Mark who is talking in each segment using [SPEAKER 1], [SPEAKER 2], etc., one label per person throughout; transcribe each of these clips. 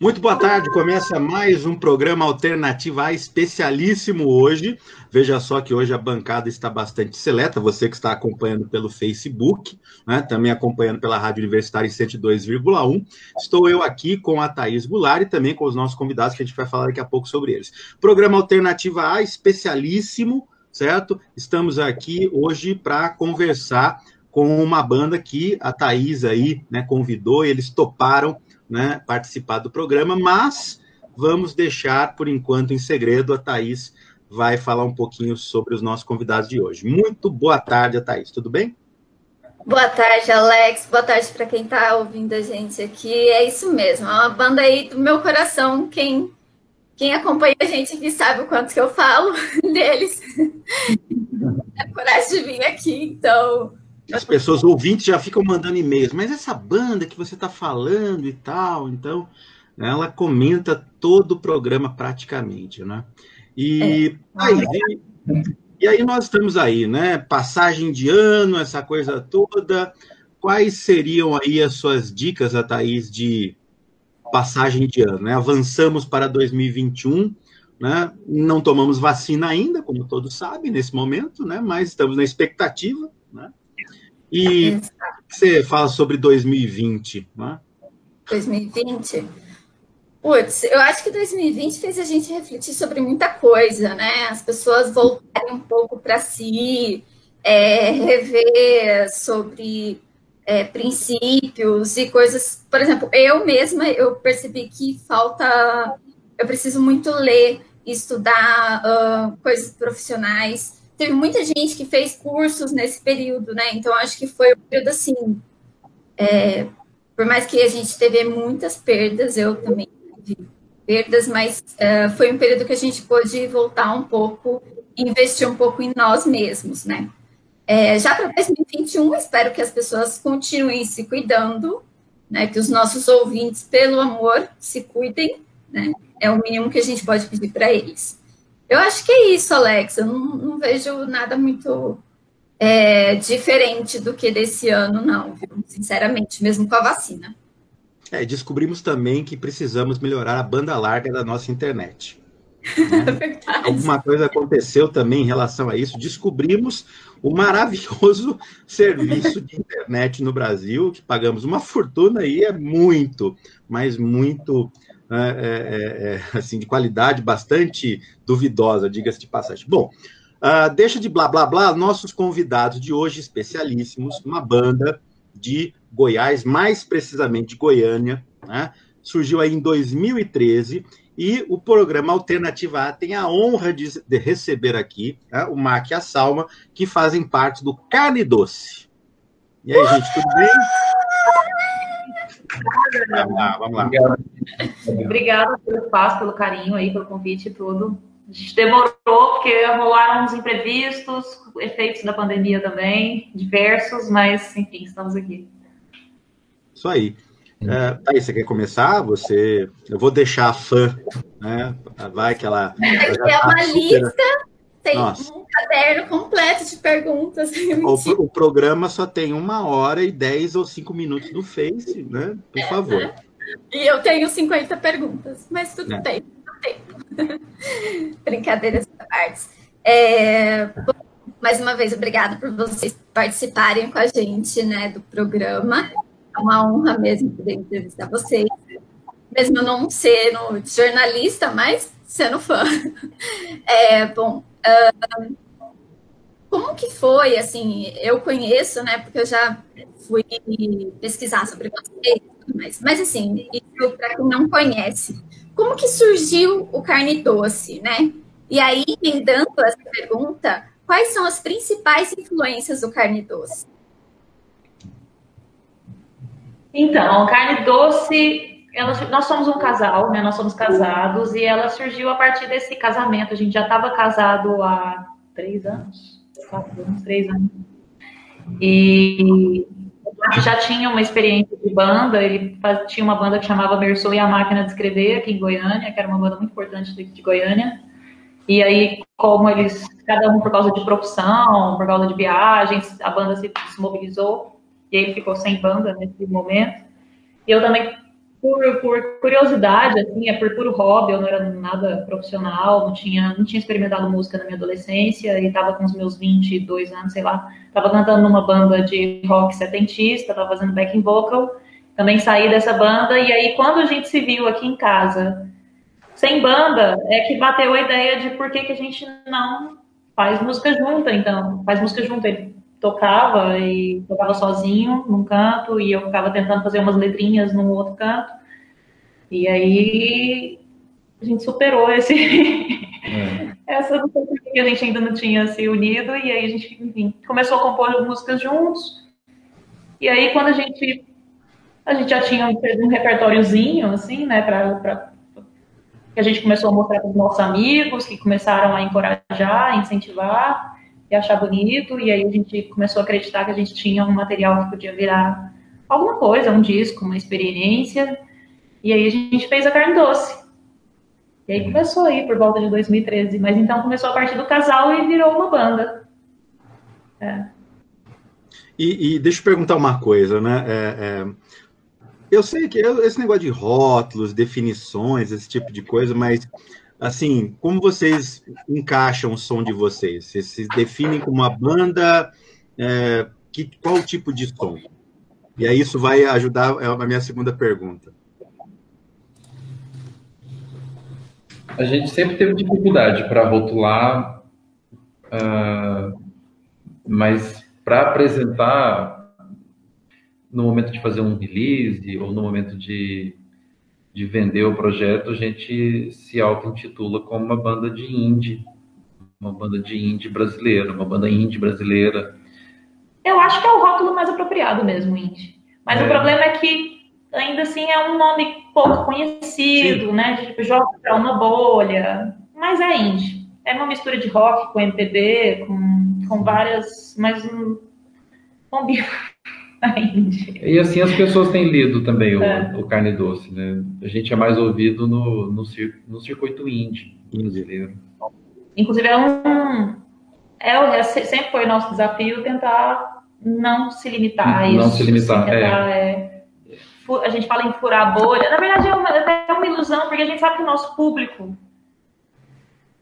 [SPEAKER 1] Muito boa tarde, começa mais um programa Alternativa especialíssimo hoje. Veja só que hoje a bancada está bastante seleta, você que está acompanhando pelo Facebook, né, também acompanhando pela Rádio Universitária em 102,1. Estou eu aqui com a Thaís Goulart e também com os nossos convidados, que a gente vai falar daqui a pouco sobre eles. Programa Alternativa A especialíssimo, certo? Estamos aqui hoje para conversar com uma banda que a Thaís aí né, convidou, eles toparam né, participar do programa, mas vamos deixar por enquanto em segredo. A Thaís vai falar um pouquinho sobre os nossos convidados de hoje. Muito boa tarde, Thaís, tudo bem?
[SPEAKER 2] Boa tarde, Alex. Boa tarde para quem está ouvindo a gente aqui. É isso mesmo, é uma banda aí do meu coração. Quem, quem acompanha a gente aqui sabe o quanto que eu falo deles. É coragem de vir aqui, então
[SPEAKER 1] as pessoas ouvintes já ficam mandando e-mails, mas essa banda que você está falando e tal, então ela comenta todo o programa praticamente, né? E é. aí, e aí nós estamos aí, né? Passagem de ano, essa coisa toda. Quais seriam aí as suas dicas, a Thaís, de passagem de ano? Né? Avançamos para 2021, né? Não tomamos vacina ainda, como todos sabem, nesse momento, né? Mas estamos na expectativa? E você fala sobre 2020, né?
[SPEAKER 2] 2020? Putz, eu acho que 2020 fez a gente refletir sobre muita coisa, né? As pessoas voltarem um pouco para si, é, rever sobre é, princípios e coisas. Por exemplo, eu mesma eu percebi que falta. Eu preciso muito ler, estudar uh, coisas profissionais teve muita gente que fez cursos nesse período, né? Então, acho que foi um período assim. É, por mais que a gente teve muitas perdas, eu também tive perdas, mas é, foi um período que a gente pôde voltar um pouco investir um pouco em nós mesmos, né? É, já para 2021, espero que as pessoas continuem se cuidando, né? Que os nossos ouvintes, pelo amor, se cuidem, né? É o mínimo que a gente pode pedir para eles. Eu acho que é isso, Alex. Eu não, não vejo nada muito é, diferente do que desse ano, não, viu? Sinceramente, mesmo com a vacina.
[SPEAKER 1] É, descobrimos também que precisamos melhorar a banda larga da nossa internet. Né? Alguma coisa aconteceu também em relação a isso. Descobrimos o maravilhoso serviço de internet no Brasil, que pagamos uma fortuna e é muito, mas muito é, é, é, assim, de qualidade bastante duvidosa, diga-se de passagem. Bom, uh, deixa de blá blá blá, nossos convidados de hoje, especialíssimos, uma banda de Goiás, mais precisamente de Goiânia, né, surgiu aí em 2013 e o programa Alternativa A tem a honra de, de receber aqui né, o Mac e a Salma, que fazem parte do Carne Doce. E aí, gente, tudo bem?
[SPEAKER 3] Vamos lá, vamos lá. Obrigado. Obrigada pelo espaço, pelo carinho aí, pelo convite e tudo. A gente demorou porque rolaram uns imprevistos, efeitos da pandemia também, diversos, mas enfim, estamos aqui.
[SPEAKER 1] Isso aí. É, tá aí, você quer começar? Você, eu vou deixar a fã, né? Vai que ela.
[SPEAKER 2] ela é uma super... lista, tem Nossa. um caderno completo de perguntas.
[SPEAKER 1] O, o, programa só tem uma hora e dez ou cinco minutos do Face, né? Por favor.
[SPEAKER 2] E eu tenho 50 perguntas, mas tudo é. bem, tudo tempo. Brincadeiras à parte. É, mais uma vez, obrigada por vocês participarem com a gente né, do programa. É uma honra mesmo poder entrevistar vocês. Mesmo não sendo jornalista, mas sendo fã. É, bom, como que foi, assim, eu conheço, né, porque eu já fui pesquisar sobre vocês, mas, mas assim, para quem não conhece, como que surgiu o carne doce, né? E aí, emendando essa pergunta, quais são as principais influências do carne doce?
[SPEAKER 3] Então, carne doce, ela, nós somos um casal, né? Nós somos casados e ela surgiu a partir desse casamento. A gente já estava casado há três anos, quatro anos, três anos. E já tinha uma experiência de banda, ele tinha uma banda que chamava Merson e a Máquina de Escrever aqui em Goiânia, que era uma banda muito importante de, Goiânia. E aí, como eles, cada um por causa de profissão, por causa de viagens, a banda se, se mobilizou, e ele ficou sem banda nesse momento. E eu também por, por, curiosidade, assim, é por puro hobby, eu não era nada profissional, não tinha, não tinha experimentado música na minha adolescência e estava com os meus 22 anos, sei lá, estava cantando numa banda de rock setentista, estava fazendo backing vocal, também saí dessa banda e aí quando a gente se viu aqui em casa, sem banda, é que bateu a ideia de por que, que a gente não faz música junta, então, faz música junta. Ele tocava e tocava sozinho num canto e eu ficava tentando fazer umas letrinhas no outro canto. E aí a gente superou esse é. essa que a gente ainda não tinha se unido e aí a gente, enfim, começou a compor músicas juntos. E aí quando a gente a gente já tinha um repertóriozinho assim, né, para que a gente começou a mostrar para os nossos amigos, que começaram a encorajar, a incentivar e achar bonito, e aí a gente começou a acreditar que a gente tinha um material que podia virar alguma coisa, um disco, uma experiência, e aí a gente fez a carne doce. E aí começou aí por volta de 2013, mas então começou a partir do casal e virou uma banda.
[SPEAKER 1] É. E, e, deixa eu perguntar uma coisa, né? É, é, eu sei que esse negócio de rótulos, definições, esse tipo de coisa, mas assim, como vocês encaixam o som de vocês? Vocês se definem como uma banda? É, que, qual tipo de som? E aí isso vai ajudar é a minha segunda pergunta.
[SPEAKER 4] A gente sempre teve dificuldade para rotular, uh, mas para apresentar no momento de fazer um release ou no momento de de vender o projeto, a gente se auto-intitula como uma banda de indie, uma banda de indie brasileira, uma banda indie brasileira.
[SPEAKER 3] Eu acho que é o rótulo mais apropriado mesmo, indie. Mas é. o problema é que ainda assim é um nome pouco conhecido, Sim. né? Tipo, joga para uma bolha. Mas é indie. É uma mistura de rock com MPB, com, com várias. Mas um,
[SPEAKER 4] e assim as pessoas têm lido também o, é. o, carne doce, né? A gente é mais ouvido no, no, no circuito indie brasileiro.
[SPEAKER 3] Inclusive é um é, é, sempre foi nosso desafio tentar não se limitar a isso.
[SPEAKER 4] Não se limitar, tentar, é.
[SPEAKER 3] é. A gente fala em furar a bolha. Na verdade é uma, é uma ilusão, porque a gente sabe que o nosso público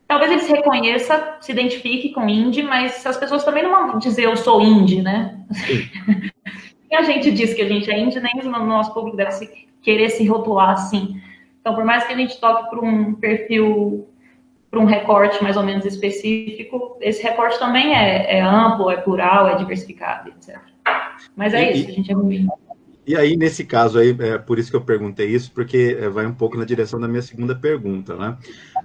[SPEAKER 3] talvez ele se reconheça, se identifique com indie, mas as pessoas também não vão dizer eu sou indie, né? a gente diz que a gente é indie, nem o nosso público deve se, querer se rotular assim. Então, por mais que a gente toque para um perfil, para um recorte mais ou menos específico, esse recorte também é, é amplo, é plural, é diversificado, etc. Mas é e, isso, a gente é ruim.
[SPEAKER 1] E aí, nesse caso aí, é por isso que eu perguntei isso, porque é, vai um pouco na direção da minha segunda pergunta, né?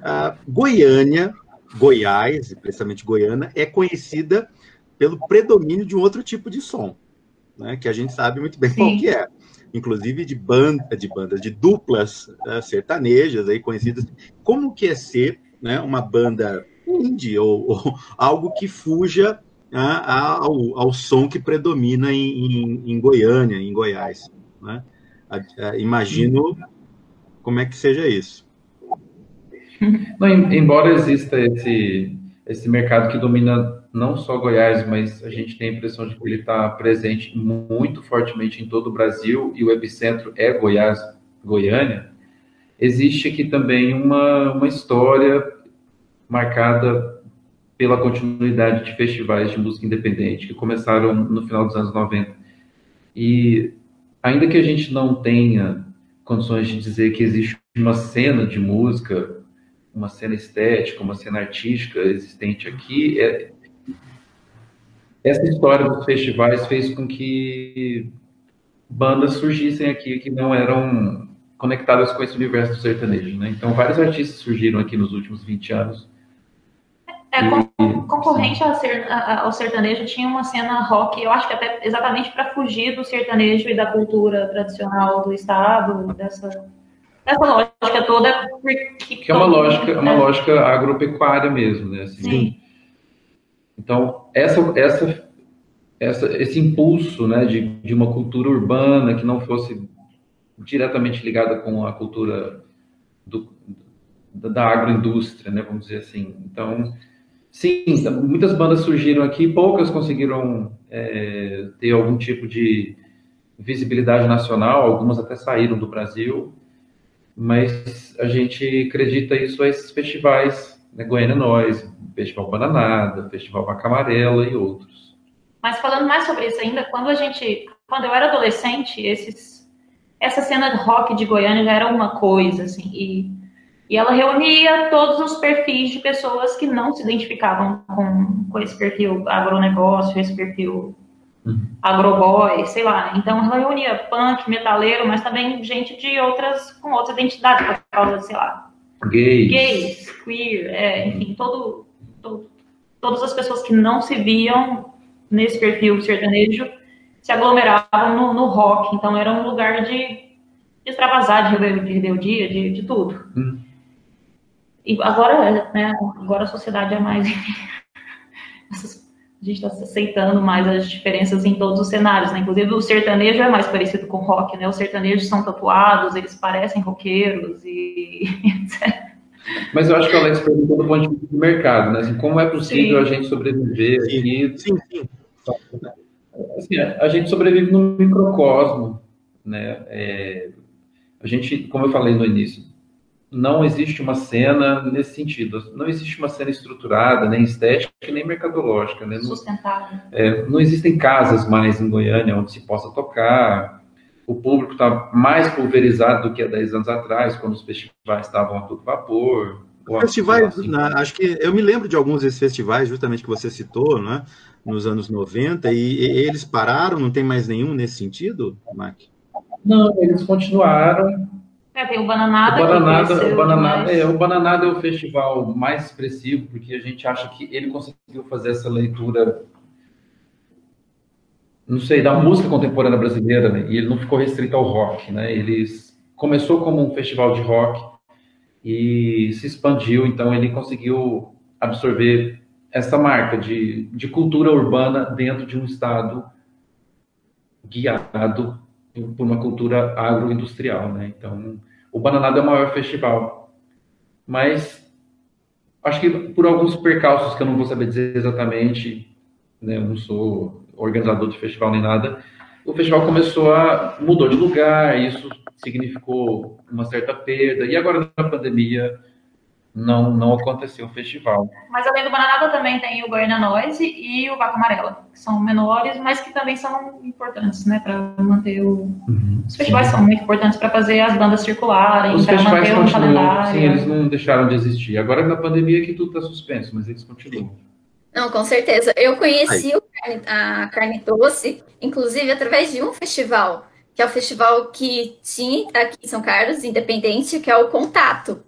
[SPEAKER 1] A Goiânia, Goiás, precisamente Goiânia, é conhecida pelo predomínio de um outro tipo de som, né, que a gente sabe muito bem Sim. qual que é. Inclusive de banda, de bandas, de duplas uh, sertanejas aí conhecidas. Como que é ser né, uma banda indie ou, ou algo que fuja uh, ao, ao som que predomina em, em, em Goiânia, em Goiás? Né? Imagino como é que seja isso.
[SPEAKER 4] Não, embora exista esse, esse mercado que domina não só Goiás, mas a gente tem a impressão de que ele está presente muito fortemente em todo o Brasil e o epicentro é Goiás, Goiânia. Existe aqui também uma, uma história marcada pela continuidade de festivais de música independente que começaram no final dos anos 90. E ainda que a gente não tenha condições de dizer que existe uma cena de música, uma cena estética, uma cena artística existente aqui, é, essa história dos festivais fez com que bandas surgissem aqui que não eram conectadas com esse universo do sertanejo, né? Então, vários artistas surgiram aqui nos últimos 20 anos.
[SPEAKER 3] É, e, concorrente ao sertanejo tinha uma cena rock, eu acho que até exatamente para fugir do sertanejo e da cultura tradicional do estado, dessa, dessa lógica toda.
[SPEAKER 4] Que é uma lógica, uma lógica agropecuária mesmo, né? Assim, Sim. Então, essa, essa, essa, esse impulso né, de, de uma cultura urbana que não fosse diretamente ligada com a cultura do, da agroindústria, né, vamos dizer assim. Então, sim, muitas bandas surgiram aqui, poucas conseguiram é, ter algum tipo de visibilidade nacional, algumas até saíram do Brasil, mas a gente acredita isso a esses festivais, né, Goiânia Nós, Festival Bananada, Festival Vaca Amarela e outros.
[SPEAKER 3] Mas falando mais sobre isso ainda, quando a gente, quando eu era adolescente, esses, essa cena de rock de Goiânia já era uma coisa, assim, e, e ela reunia todos os perfis de pessoas que não se identificavam com, com esse perfil agronegócio, esse perfil uhum. agroboy, sei lá. Então ela reunia punk, metaleiro, mas também gente de outras, com outras identidades, por causa, sei lá,
[SPEAKER 4] gays,
[SPEAKER 3] gays queer, é, enfim, todo, todo, todas as pessoas que não se viam nesse perfil sertanejo se aglomeravam no, no rock. Então era um lugar de, de extravasar, de rebeldia, de, de tudo. Uhum. E agora, né, agora a sociedade é mais essas a gente está aceitando mais as diferenças em todos os cenários, né? Inclusive o sertanejo é mais parecido com rock, né? Os sertanejos são tatuados, eles parecem roqueiros e
[SPEAKER 4] Mas eu acho que o Alex perguntou do ponto de vista do mercado, né? Assim, como é possível sim. a gente sobreviver aqui? Sim, sim. Assim, a gente sobrevive num microcosmo, né? É, a gente, como eu falei no início, não existe uma cena nesse sentido. Não existe uma cena estruturada, nem estética, nem mercadológica. Né?
[SPEAKER 3] Sustentável.
[SPEAKER 4] É, não existem casas mais em Goiânia onde se possa tocar. O público está mais pulverizado do que há 10 anos atrás, quando os festivais estavam a todo vapor.
[SPEAKER 1] Festivais, assim. na, acho que eu me lembro de alguns desses festivais, justamente que você citou, né, nos anos 90, e, e eles pararam, não tem mais nenhum nesse sentido, Mac?
[SPEAKER 4] Não, eles continuaram,
[SPEAKER 3] é, tem o Bananada.
[SPEAKER 4] O Bananada, o Bananada, é, o Bananada é o festival mais expressivo, porque a gente acha que ele conseguiu fazer essa leitura, não sei, da música contemporânea brasileira, né? e ele não ficou restrito ao rock. Né? Ele começou como um festival de rock e se expandiu, então ele conseguiu absorver essa marca de, de cultura urbana dentro de um estado guiado por uma cultura agroindustrial, né? Então, o Bananada é o maior festival. Mas acho que por alguns percalços que eu não vou saber dizer exatamente, né? Eu não sou organizador de festival nem nada. O festival começou a mudou de lugar, isso significou uma certa perda. E agora na pandemia não, não aconteceu o festival.
[SPEAKER 3] Mas além do Bananada também tem o Goiânia Noise e o Vaca Amarela, que são menores, mas que também são importantes, né, para manter o... Uhum, Os festivais sim. são muito importantes para fazer as bandas circularem, para manter o calendário.
[SPEAKER 4] Sim, eles não deixaram de existir. Agora na pandemia que tudo está suspenso, mas eles continuam.
[SPEAKER 2] Não, com certeza. Eu conheci carne, a Carne Doce, inclusive através de um festival, que é o festival que tinha aqui em São Carlos, independente, que é o Contato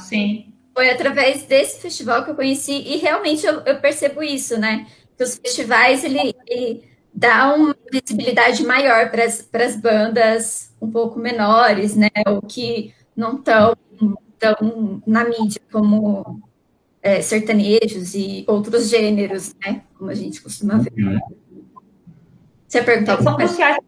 [SPEAKER 3] Sim.
[SPEAKER 2] Foi através desse festival que eu conheci e realmente eu, eu percebo isso, né? Que os festivais ele, ele dá uma visibilidade maior para as bandas um pouco menores, né? Ou que não estão tão na mídia como é, sertanejos e outros gêneros, né? Como a gente costuma ver. Uhum. Você perguntou
[SPEAKER 3] São cruciais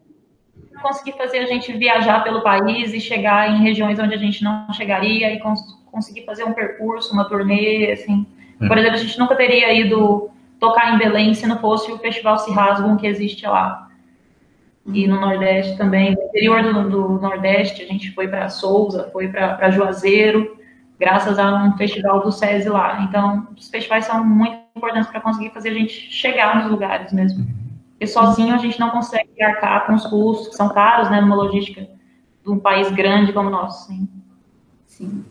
[SPEAKER 3] conseguir fazer a gente viajar pelo país e chegar em regiões onde a gente não chegaria e cons conseguir fazer um percurso, uma turnê, assim. Hum. Por exemplo, a gente nunca teria ido tocar em Belém se não fosse o Festival Se Rasgam que existe lá. E no Nordeste também, no interior do, do Nordeste, a gente foi para Souza, foi para Juazeiro, graças a um festival do SESI lá. Então, os festivais são muito importantes para conseguir fazer a gente chegar nos lugares mesmo. Porque sozinho a gente não consegue arcar com os custos, que são caros, né, numa logística de um país grande como o nosso. Sim. sim.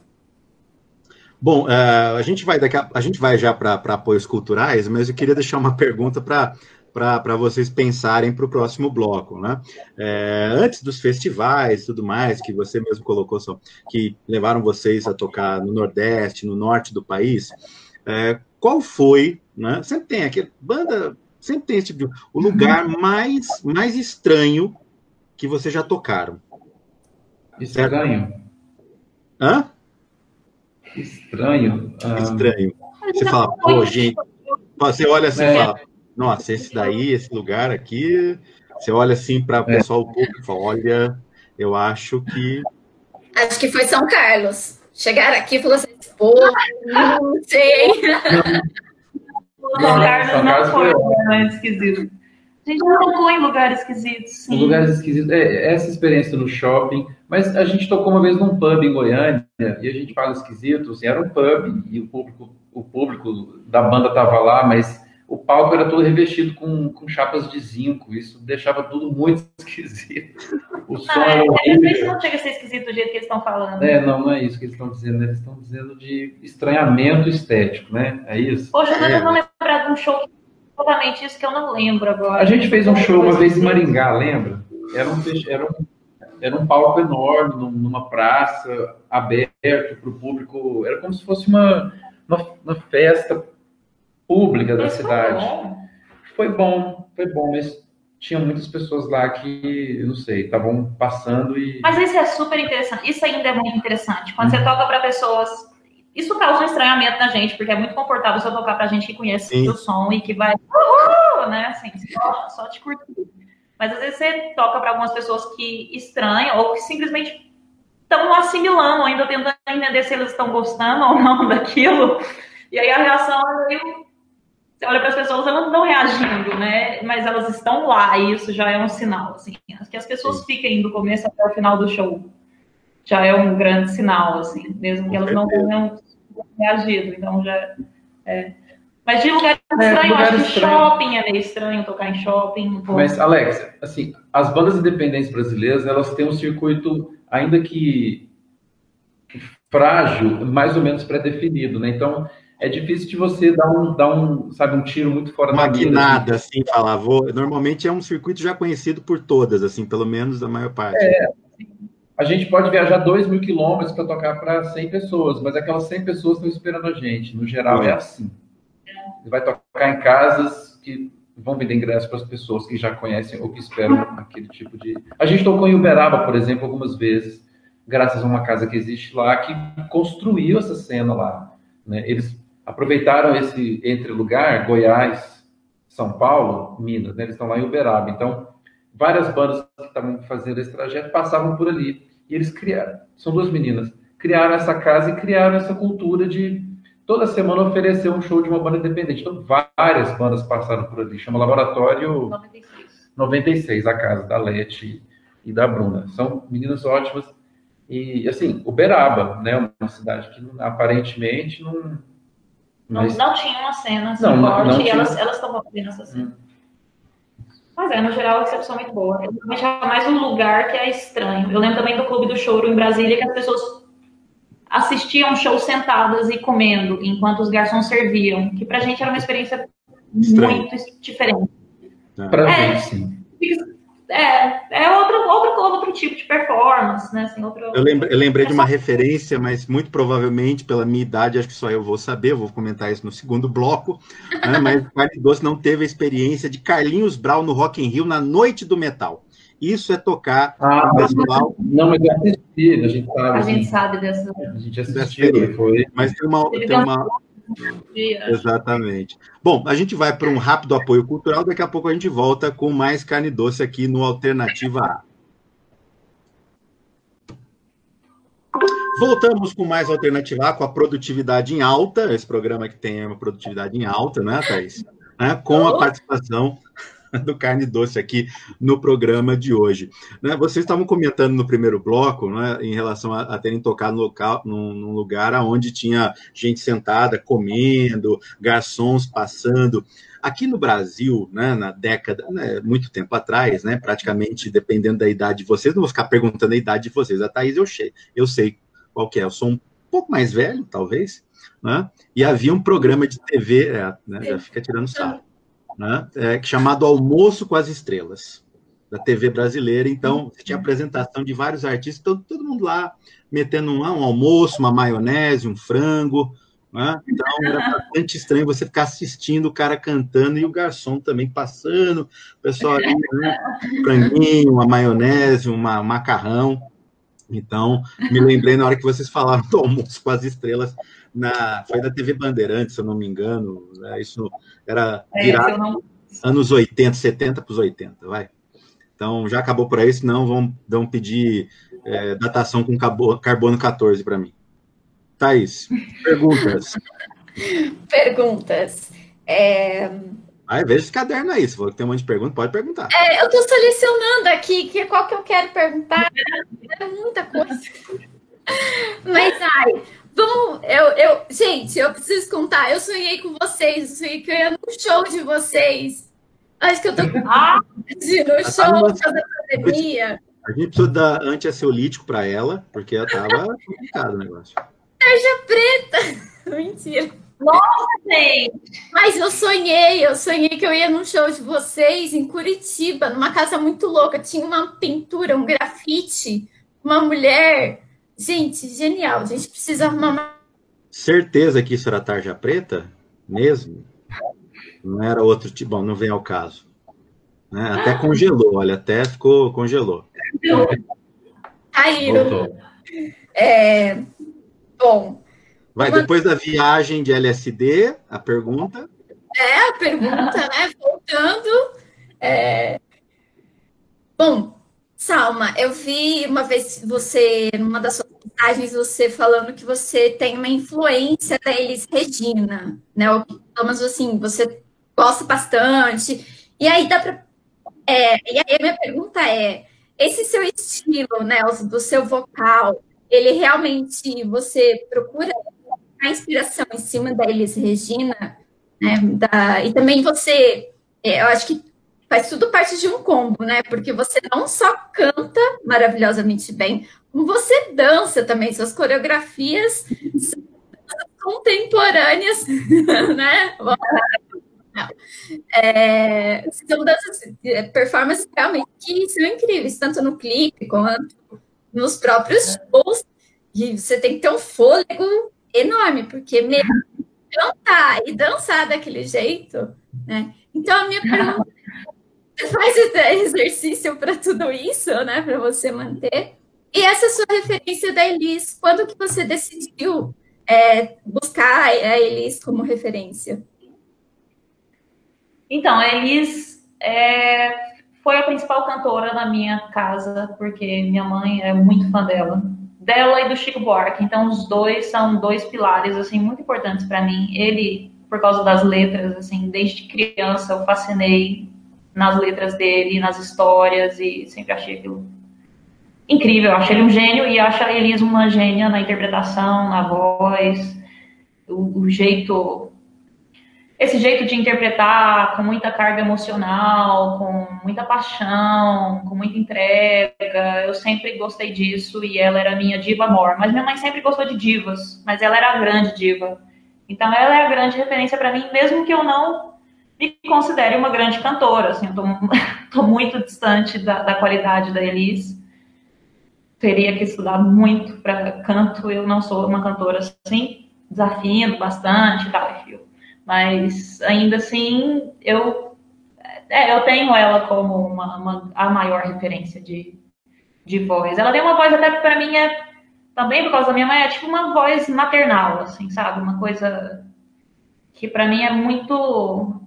[SPEAKER 1] Bom, uh, a gente vai daqui a, a gente vai já para apoios culturais, mas eu queria deixar uma pergunta para para vocês pensarem para o próximo bloco, né? É, antes dos festivais, tudo mais que você mesmo colocou, só, que levaram vocês a tocar no Nordeste, no Norte do país, é, qual foi, né? Sempre tem aqui banda Sempre tem esse tipo de. O lugar mais, mais estranho que vocês já tocaram.
[SPEAKER 4] Estranho?
[SPEAKER 1] Hã?
[SPEAKER 4] Estranho.
[SPEAKER 1] Ah, estranho. Você fala, pô, gente. Você olha assim é. e fala, nossa, esse daí, esse lugar aqui. Você olha assim para o é. pessoal público e fala, olha, eu acho que.
[SPEAKER 2] Acho que foi São Carlos. Chegaram aqui e falaram assim, pô, não sei.
[SPEAKER 3] Não. São Carlos não foi, é esquisito. A gente já tocou em lugares esquisitos. Sim.
[SPEAKER 4] Lugares esquisitos. É, essa experiência no shopping. Mas a gente tocou uma vez num pub em Goiânia e a gente fala esquisito. Assim, era um pub e o público, o público da banda estava lá, mas o palco era todo revestido com, com chapas de zinco. Isso deixava tudo muito esquisito.
[SPEAKER 3] O som ah, era horrível. Isso não chega a ser esquisito do jeito que eles estão falando.
[SPEAKER 4] É, não, não é isso que eles estão dizendo. Eles estão dizendo de estranhamento estético, né? É isso.
[SPEAKER 3] Poxa,
[SPEAKER 4] eu
[SPEAKER 3] é. não lembrar de um show totalmente isso que eu não lembro agora.
[SPEAKER 4] A gente fez um show uma vez em Maringá, lembra? Era um, era um, era um palco enorme, numa praça, aberto para o público. Era como se fosse uma, uma, uma festa pública da cidade. Foi bom, foi bom, mas tinha muitas pessoas lá que, não sei, estavam passando e.
[SPEAKER 3] Mas isso é super interessante. Isso ainda é muito interessante. Quando uhum. você toca para pessoas isso causa um estranhamento na gente, porque é muito confortável você tocar pra gente que conhece Sim. o som e que vai, uhul, né, assim, só, só te curtir. Mas às vezes você toca para algumas pessoas que estranham ou que simplesmente estão assimilando, ainda tentando entender se eles estão gostando ou não daquilo. E aí a reação é meio. Você olha para as pessoas, elas não estão reagindo, né? Mas elas estão lá, e isso já é um sinal. Assim, que as pessoas Sim. fiquem do começo até o final do show já é um grande sinal, assim, mesmo que elas não tenham reagido. Então já é. Mas de lugar é, estranho, acho que estranho. shopping é meio estranho tocar em shopping.
[SPEAKER 4] Mas, Alex, assim, as bandas independentes brasileiras, elas têm um circuito, ainda que frágil, mais ou menos pré-definido, né? Então, é difícil de você dar um, dar um, sabe, um tiro muito fora
[SPEAKER 1] Uma da guinada, assim, assim falar. Vou, normalmente é um circuito já conhecido por todas, assim, pelo menos a maior parte.
[SPEAKER 4] É, a gente pode viajar 2 mil quilômetros para tocar para 100 pessoas, mas aquelas 100 pessoas estão esperando a gente. No geral, é assim. Você vai tocar em casas que vão vender ingressos para as pessoas que já conhecem ou que esperam aquele tipo de. A gente tocou em Uberaba, por exemplo, algumas vezes, graças a uma casa que existe lá, que construiu essa cena lá. Né? Eles aproveitaram esse entre lugar, Goiás, São Paulo, Minas, né? eles estão lá em Uberaba. Então, várias bandas que estavam fazendo esse trajeto passavam por ali. E eles criaram, são duas meninas, criaram essa casa e criaram essa cultura de toda semana oferecer um show de uma banda independente. Então, várias bandas passaram por ali. Chama Laboratório 96, 96 a casa da Leti e da Bruna. São meninas ótimas. E, assim, Uberaba, né? Uma cidade que aparentemente
[SPEAKER 3] não. Não, não tinha uma cena assim, não, forte, não, não e elas estão fazendo essa cena. Hum. Mas é, no geral, a recepção é muito boa. Realmente é mais um lugar que é estranho. Eu lembro também do Clube do Choro em Brasília, que as pessoas assistiam show sentadas e comendo, enquanto os garçons serviam, que pra gente era uma experiência Estranho. muito diferente.
[SPEAKER 4] Pra é, gente, sim.
[SPEAKER 3] É, é outro, outro, tipo de performance, né? Assim, outro...
[SPEAKER 1] eu, lembrei, eu lembrei de uma referência, mas muito provavelmente, pela minha idade, acho que só eu vou saber, eu vou comentar isso no segundo bloco, né? mas o Carne Doce não teve a experiência de Carlinhos Brau no Rock in Rio na noite do metal. Isso é tocar
[SPEAKER 4] ah, pessoal. Não, mas eu assisti, a gente sabe.
[SPEAKER 3] A gente sabe dessa.
[SPEAKER 4] A gente assistiu, foi.
[SPEAKER 1] Mas tem uma, tem uma, Exatamente. Bom, a gente vai para um rápido apoio cultural, daqui a pouco a gente volta com mais carne doce aqui no Alternativa A. Voltamos com mais Alternativa com a produtividade em alta, esse programa que tem uma produtividade em alta, né, Thaís? Né, com a participação do Carne Doce aqui no programa de hoje. Né, vocês estavam comentando no primeiro bloco, né, em relação a, a terem tocado no local, num, num, lugar onde tinha gente sentada comendo, garçons passando. Aqui no Brasil, né, na década, né, muito tempo atrás, né, praticamente dependendo da idade de vocês, não vou ficar perguntando a idade de vocês. A Thaís eu sei, eu sei qual que é, eu sou um pouco mais velho, talvez, né, e havia um programa de TV, é, né, já fica tirando sarro né, é, chamado Almoço com as Estrelas, da TV brasileira. Então, tinha apresentação de vários artistas, todo, todo mundo lá metendo um, um almoço, uma maionese, um frango. Né? Então, era bastante estranho você ficar assistindo o cara cantando e o garçom também passando, o pessoal ali, né? um franguinho, uma maionese, um macarrão. Então, me lembrei na hora que vocês falaram do almoço com as estrelas, na, foi da TV Bandeirantes, se eu não me engano, né? isso era é, virado não... anos 80, 70 para os 80, vai. Então, já acabou por aí, senão vão, vão pedir é, datação com carbono 14 para mim. Thaís, perguntas.
[SPEAKER 2] perguntas. É...
[SPEAKER 1] Aí veja esse caderno aí. Se for que tem um monte de perguntas, pode perguntar.
[SPEAKER 2] É, eu estou selecionando aqui que qual que eu quero perguntar. É muita coisa. Mas, ai, vamos. Eu, eu, gente, eu preciso contar. Eu sonhei com vocês. Eu sonhei que eu ia no show de vocês. Acho que eu tô com ah, no show da pandemia.
[SPEAKER 1] A gente precisa dar antiaceolítico para ela, porque ela tava complicado o negócio.
[SPEAKER 2] Tarja preta! Mentira.
[SPEAKER 3] Nossa, gente!
[SPEAKER 2] Mas eu sonhei, eu sonhei que eu ia num show de vocês em Curitiba, numa casa muito louca. Tinha uma pintura, um grafite, uma mulher. Gente, genial. A gente precisa arrumar uma.
[SPEAKER 1] Certeza que isso era tarja preta? Mesmo? Não era outro tipo. Bom, não vem ao caso. Né? Até congelou, olha, até ficou, congelou.
[SPEAKER 2] Caíram. É, bom.
[SPEAKER 1] Vai, uma... depois da viagem de LSD, a pergunta.
[SPEAKER 2] É, a pergunta, né? Voltando. É... Bom, Salma, eu vi uma vez você, numa das suas mensagens, você falando que você tem uma influência da Elis Regina, né? Ou pelo menos assim, você gosta bastante. E aí dá para. É, e aí a minha pergunta é: esse seu estilo, né, do seu vocal, ele realmente você procura a inspiração em cima da Elis Regina, né, da, e também você, é, eu acho que faz tudo parte de um combo, né, porque você não só canta maravilhosamente bem, como você dança também, suas coreografias são contemporâneas, né? É, são danças, é, performances realmente que são incríveis, tanto no clipe quanto nos próprios shows. E você tem que ter um fôlego enorme, porque mesmo cantar e dançar daquele jeito, né? Então a minha pergunta você faz exercício para tudo isso, né? Para você manter. E essa sua referência da Elis, quando que você decidiu é, buscar a Elis como referência?
[SPEAKER 3] Então, a Elis é, foi a principal cantora na minha casa, porque minha mãe é muito fã dela. Dela e do Chico Buarque. Então, os dois são dois pilares, assim, muito importantes para mim. Ele, por causa das letras, assim, desde criança eu fascinei nas letras dele, nas histórias, e sempre achei aquilo incrível. Acho ele um gênio e acho a Elis uma gênia na interpretação, na voz, o, o jeito esse jeito de interpretar com muita carga emocional, com muita paixão, com muita entrega. Eu sempre gostei disso e ela era minha diva amor. Mas minha mãe sempre gostou de divas, mas ela era a grande diva. Então ela é a grande referência para mim, mesmo que eu não me considere uma grande cantora. Assim, eu tô, tô muito distante da, da qualidade da Elis. Teria que estudar muito para canto. Eu não sou uma cantora assim, desafiando bastante e tal. Mas ainda assim, eu, é, eu tenho ela como uma, uma, a maior referência de, de voz. Ela tem uma voz até que para mim é também por causa da minha mãe é tipo uma voz maternal, assim, sabe? Uma coisa que para mim é muito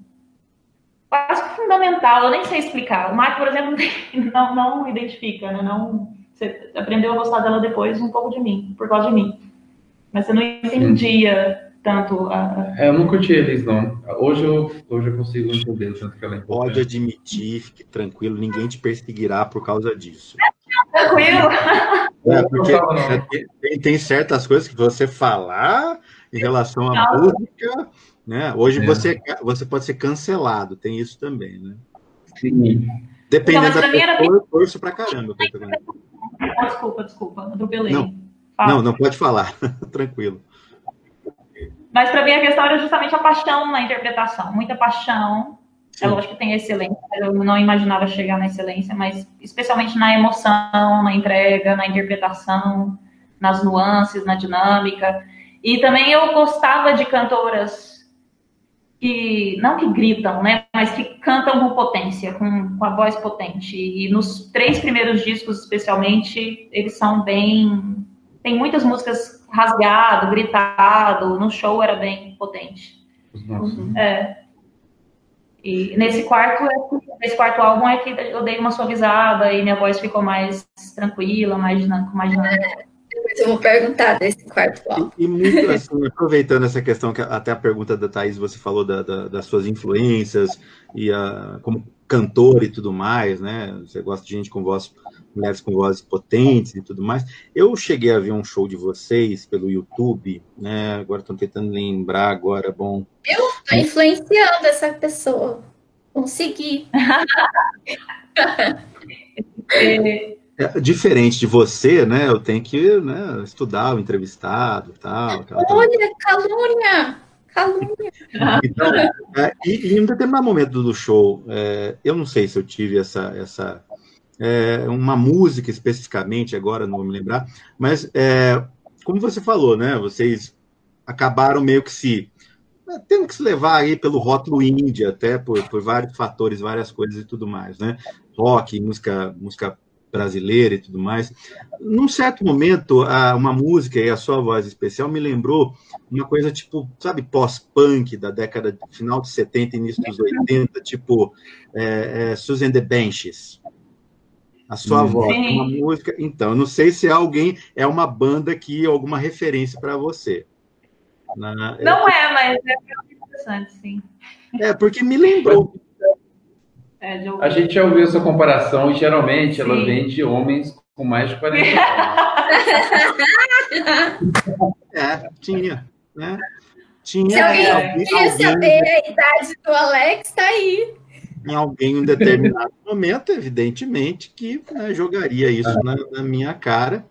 [SPEAKER 3] quase fundamental. Eu nem sei explicar. O Marco, por exemplo, não, não identifica, né? Não, você aprendeu a gostar dela depois um pouco de mim, por causa de mim. Mas você não entendia tanto a...
[SPEAKER 4] É, eu não curti eles, não. Hoje eu, hoje eu consigo entender o tanto que ela é
[SPEAKER 1] Pode admitir, fique tranquilo, ninguém te perseguirá por causa disso.
[SPEAKER 3] Tranquilo.
[SPEAKER 1] É, porque tem, tem, certas coisas que você falar em relação à não. música, né? Hoje é. você, você pode ser cancelado, tem isso também, né? Sim. Dependendo não, da pessoa, era... eu torço pra caramba.
[SPEAKER 3] Desculpa, desculpa, atropelei.
[SPEAKER 1] Não, não, não pode falar, tranquilo.
[SPEAKER 3] Mas para mim a questão era justamente a paixão na interpretação, muita paixão. É lógico que tem excelência, eu não imaginava chegar na excelência, mas especialmente na emoção, na entrega, na interpretação, nas nuances, na dinâmica. E também eu gostava de cantoras que, não que gritam, né, mas que cantam com potência, com, com a voz potente. E nos três primeiros discos, especialmente, eles são bem. Tem muitas músicas rasgado, gritado. No show era bem potente. Uhum. É. E nesse quarto, nesse quarto álbum é que eu dei uma suavizada e minha voz ficou mais tranquila, mais com mais dinâmica.
[SPEAKER 2] costumo perguntar desse quarto álbum.
[SPEAKER 1] E, e muito assim, aproveitando essa questão, que até a pergunta da Thaís, você falou da, da, das suas influências e a, como cantor e tudo mais, né? Você gosta de gente com voz, mulheres com vozes potentes e tudo mais. Eu cheguei a ver um show de vocês pelo YouTube, né? Agora estou tentando lembrar agora, bom.
[SPEAKER 2] Eu estou influenciando essa pessoa. Consegui.
[SPEAKER 1] é, diferente de você, né? Eu tenho que né, estudar o entrevistado tal,
[SPEAKER 2] tal. Olha, calúnia! Calúnia!
[SPEAKER 1] Então, é, e, e em um determinado momento do show, é, eu não sei se eu tive essa, essa é, uma música especificamente, agora não vou me lembrar, mas é, como você falou, né? Vocês acabaram meio que se é, tendo que se levar aí pelo rótulo índia, até por, por vários fatores, várias coisas e tudo mais, né? Rock, música, música brasileira e tudo mais. Num certo momento, a, uma música e a sua voz especial me lembrou uma coisa tipo, sabe, pós-punk da década final de 70 início dos 80, tipo é, é, Susan the Benches. A sua hum. voz, uma música. Então, não sei se é alguém, é uma banda que alguma referência para você.
[SPEAKER 3] Na, não é, mas é interessante, sim.
[SPEAKER 1] É, porque me lembrou
[SPEAKER 4] é, a gente já ouviu essa comparação e geralmente Sim. ela vem de homens com mais de 40
[SPEAKER 1] anos. é, tinha, né? Tinha.
[SPEAKER 2] Se alguém, alguém queria saber a idade do Alex, tá aí.
[SPEAKER 1] Em alguém em determinado momento, evidentemente, que né, jogaria isso na, na minha cara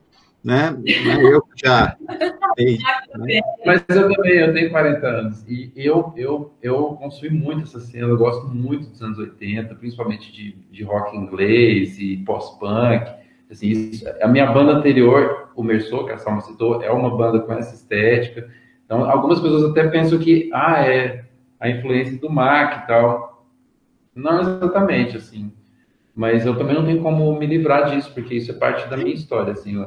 [SPEAKER 1] né? Eu já
[SPEAKER 4] sei, né? Mas eu também, eu tenho 40 anos e eu, eu, eu consumi muito essa cena, eu gosto muito dos anos 80, principalmente de, de rock inglês e pós-punk. Assim, isso, a minha banda anterior, o Merceau, que a Salma citou, é uma banda com essa estética. Então, algumas pessoas até pensam que, ah, é a influência do Mac e tal. Não exatamente, assim. Mas eu também não tenho como me livrar disso, porque isso é parte da minha história, assim.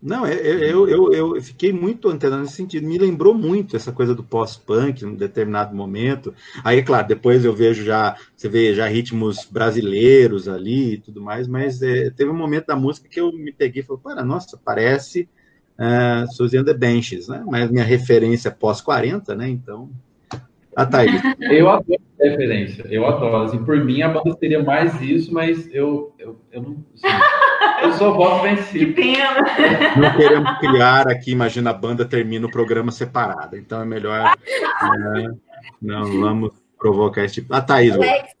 [SPEAKER 1] Não, é, é, eu, eu, eu fiquei muito antenado nesse sentido. Me lembrou muito essa coisa do pós-punk em um determinado momento. Aí, claro, depois eu vejo já, você vê já ritmos brasileiros ali e tudo mais, mas é, teve um momento da música que eu me peguei e falei, para, nossa, parece uh, and the Benches, né? Mas minha referência pós-40, né? Então, a Thaís.
[SPEAKER 4] Eu adoro a referência, eu adoro. Assim, por mim, a banda seria mais isso, mas eu, eu, eu não. Assim, eu sou voto vencido.
[SPEAKER 3] Que pena.
[SPEAKER 1] Não queremos criar aqui, imagina a banda termina o programa separado. Então é melhor. Né, não vamos provocar esse tipo. A Thaís.
[SPEAKER 2] Alex,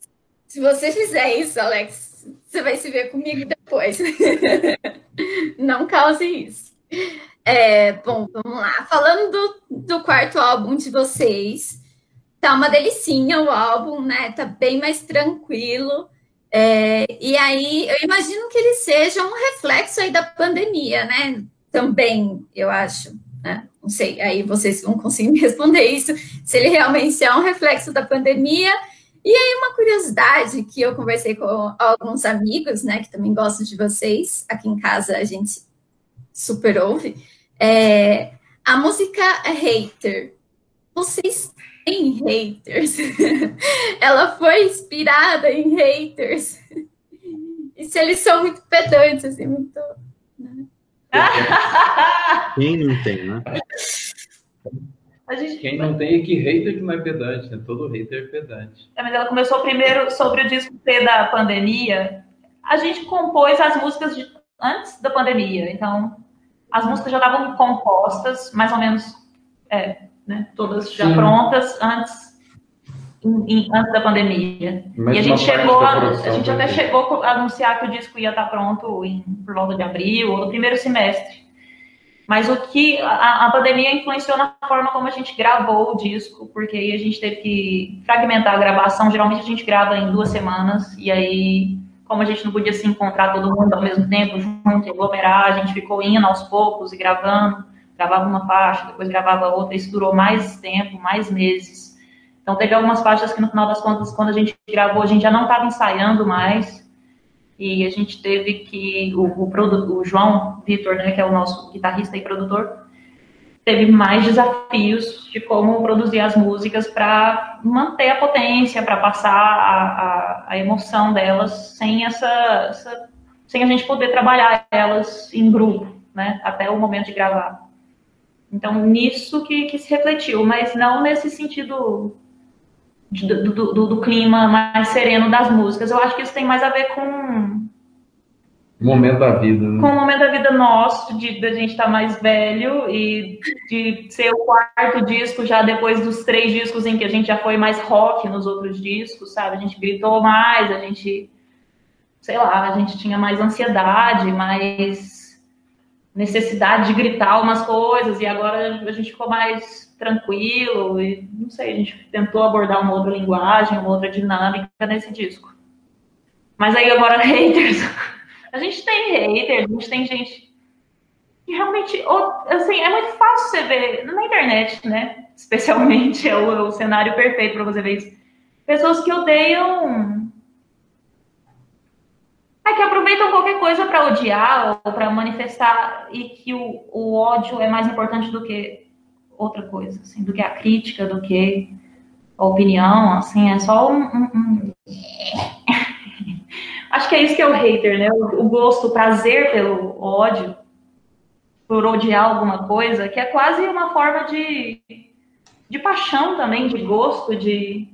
[SPEAKER 2] se você fizer isso, Alex, você vai se ver comigo depois. Não cause isso. É, bom, vamos lá. Falando do, do quarto álbum de vocês, tá uma delicinha o álbum, né? Tá bem mais tranquilo. É, e aí eu imagino que ele seja um reflexo aí da pandemia, né? Também, eu acho. Né? Não sei, aí vocês vão conseguir me responder isso, se ele realmente é um reflexo da pandemia. E aí, uma curiosidade que eu conversei com alguns amigos, né, que também gostam de vocês, aqui em casa a gente super ouve, é, a música Hater. Vocês em haters. Ela foi inspirada em haters. E se eles são muito pedantes, assim, muito. Né?
[SPEAKER 1] Quem não tem, né?
[SPEAKER 4] Gente... Quem não tem é que hater que não é pedante, né? Todo hater é pedante.
[SPEAKER 3] É, mas ela começou primeiro sobre o disco T da pandemia. A gente compôs as músicas de... antes da pandemia, então as músicas já estavam compostas, mais ou menos é, né? Todas já Sim. prontas antes, em, antes da pandemia. E a gente chegou, a, a gente até chegou a anunciar que o disco ia estar pronto em, por volta de abril ou no primeiro semestre. Mas o que a, a, pandemia influenciou na forma como a gente gravou o disco, porque aí a gente teve que fragmentar a gravação. Geralmente a gente grava em duas semanas, e aí, como a gente não podia se encontrar todo mundo ao mesmo tempo, junto, aglomerar, a gente ficou indo aos poucos e gravando gravava uma faixa, depois gravava outra, isso durou mais tempo, mais meses. Então teve algumas faixas que no final das contas, quando a gente gravou, a gente já não estava ensaiando mais, e a gente teve que, o, o, o João Vitor, né, que é o nosso guitarrista e produtor, teve mais desafios de como produzir as músicas para manter a potência, para passar a, a, a, emoção delas sem essa, essa, sem a gente poder trabalhar elas em grupo né? Até o momento de gravar. Então, nisso que, que se refletiu, mas não nesse sentido do, do, do, clima mais sereno das músicas. Eu acho que isso tem mais a ver com.
[SPEAKER 4] Momento da vida. Né?
[SPEAKER 3] Com o momento da vida nosso, de, de a gente estar tá mais velho e de ser o quarto disco já depois dos três discos em que a gente já foi mais rock nos outros discos, sabe? A gente gritou mais, a gente. Sei lá, a gente tinha mais ansiedade, mais necessidade de gritar umas coisas e agora a gente ficou mais tranquilo e não sei, a gente tentou abordar uma outra linguagem, uma outra dinâmica nesse disco. Mas aí agora haters, a gente tem haters, a gente tem gente que realmente, assim, é muito fácil você ver na internet, né? Especialmente é o, é o cenário perfeito para você ver isso. Pessoas que odeiam é que aproveitam qualquer coisa para odiar ou para manifestar e que o, o, ódio é mais importante do que outra coisa, assim, do que a crítica, do que a opinião, assim, é só um, um, um... Acho que é isso que é o hater, né? O, o gosto, o prazer pelo ódio, por odiar alguma coisa, que é quase uma forma de, de paixão também, de gosto, de,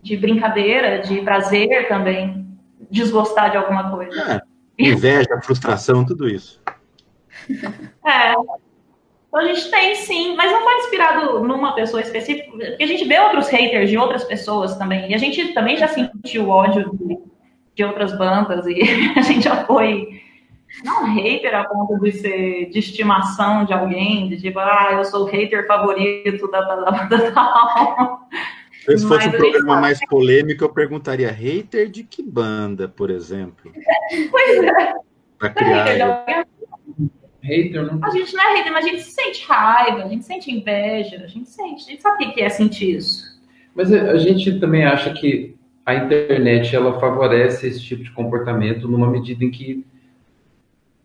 [SPEAKER 3] de brincadeira, de prazer também desgostar de alguma coisa.
[SPEAKER 1] É, inveja, frustração, tudo isso.
[SPEAKER 3] É. Então a gente tem sim, mas não foi inspirado numa pessoa específica, porque a gente vê outros haters de outras pessoas também. E a gente também já sentiu ódio de, de outras bandas e a gente já foi não hater a ponto de ser de estimação de alguém, de tipo, ah, eu sou o hater favorito da tal.
[SPEAKER 1] Se fosse um programa mais polêmico, eu perguntaria hater de que banda, por exemplo?
[SPEAKER 3] Pois é.
[SPEAKER 1] Para criar.
[SPEAKER 3] Hater não... A gente não é hater, mas a gente sente raiva, a gente sente inveja, a gente sente, a gente sabe o que é sentir isso.
[SPEAKER 4] Mas a gente também acha que a internet ela favorece esse tipo de comportamento numa medida em que,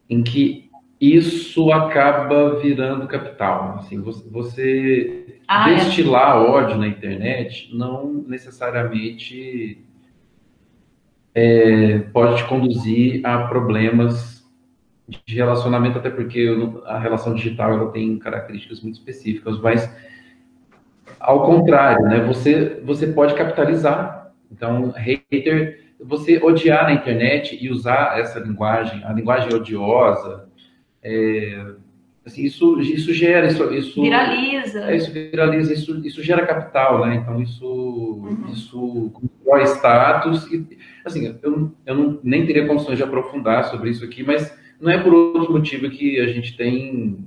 [SPEAKER 4] em que isso acaba virando capital. Assim, você, você ah, é. destilar é. ódio na internet não necessariamente é, pode te conduzir a problemas de relacionamento, até porque a relação digital ela tem características muito específicas, mas ao contrário, né? Você, você pode capitalizar. Então, hater, você odiar na internet e usar essa linguagem, a linguagem odiosa, é, Assim, isso, isso gera, isso, isso
[SPEAKER 3] viraliza.
[SPEAKER 4] É, isso viraliza, isso, isso gera capital, né? Então isso, uhum. isso constrói status e assim, eu, eu não, nem teria condições de aprofundar sobre isso aqui, mas não é por outro motivo que a gente tem,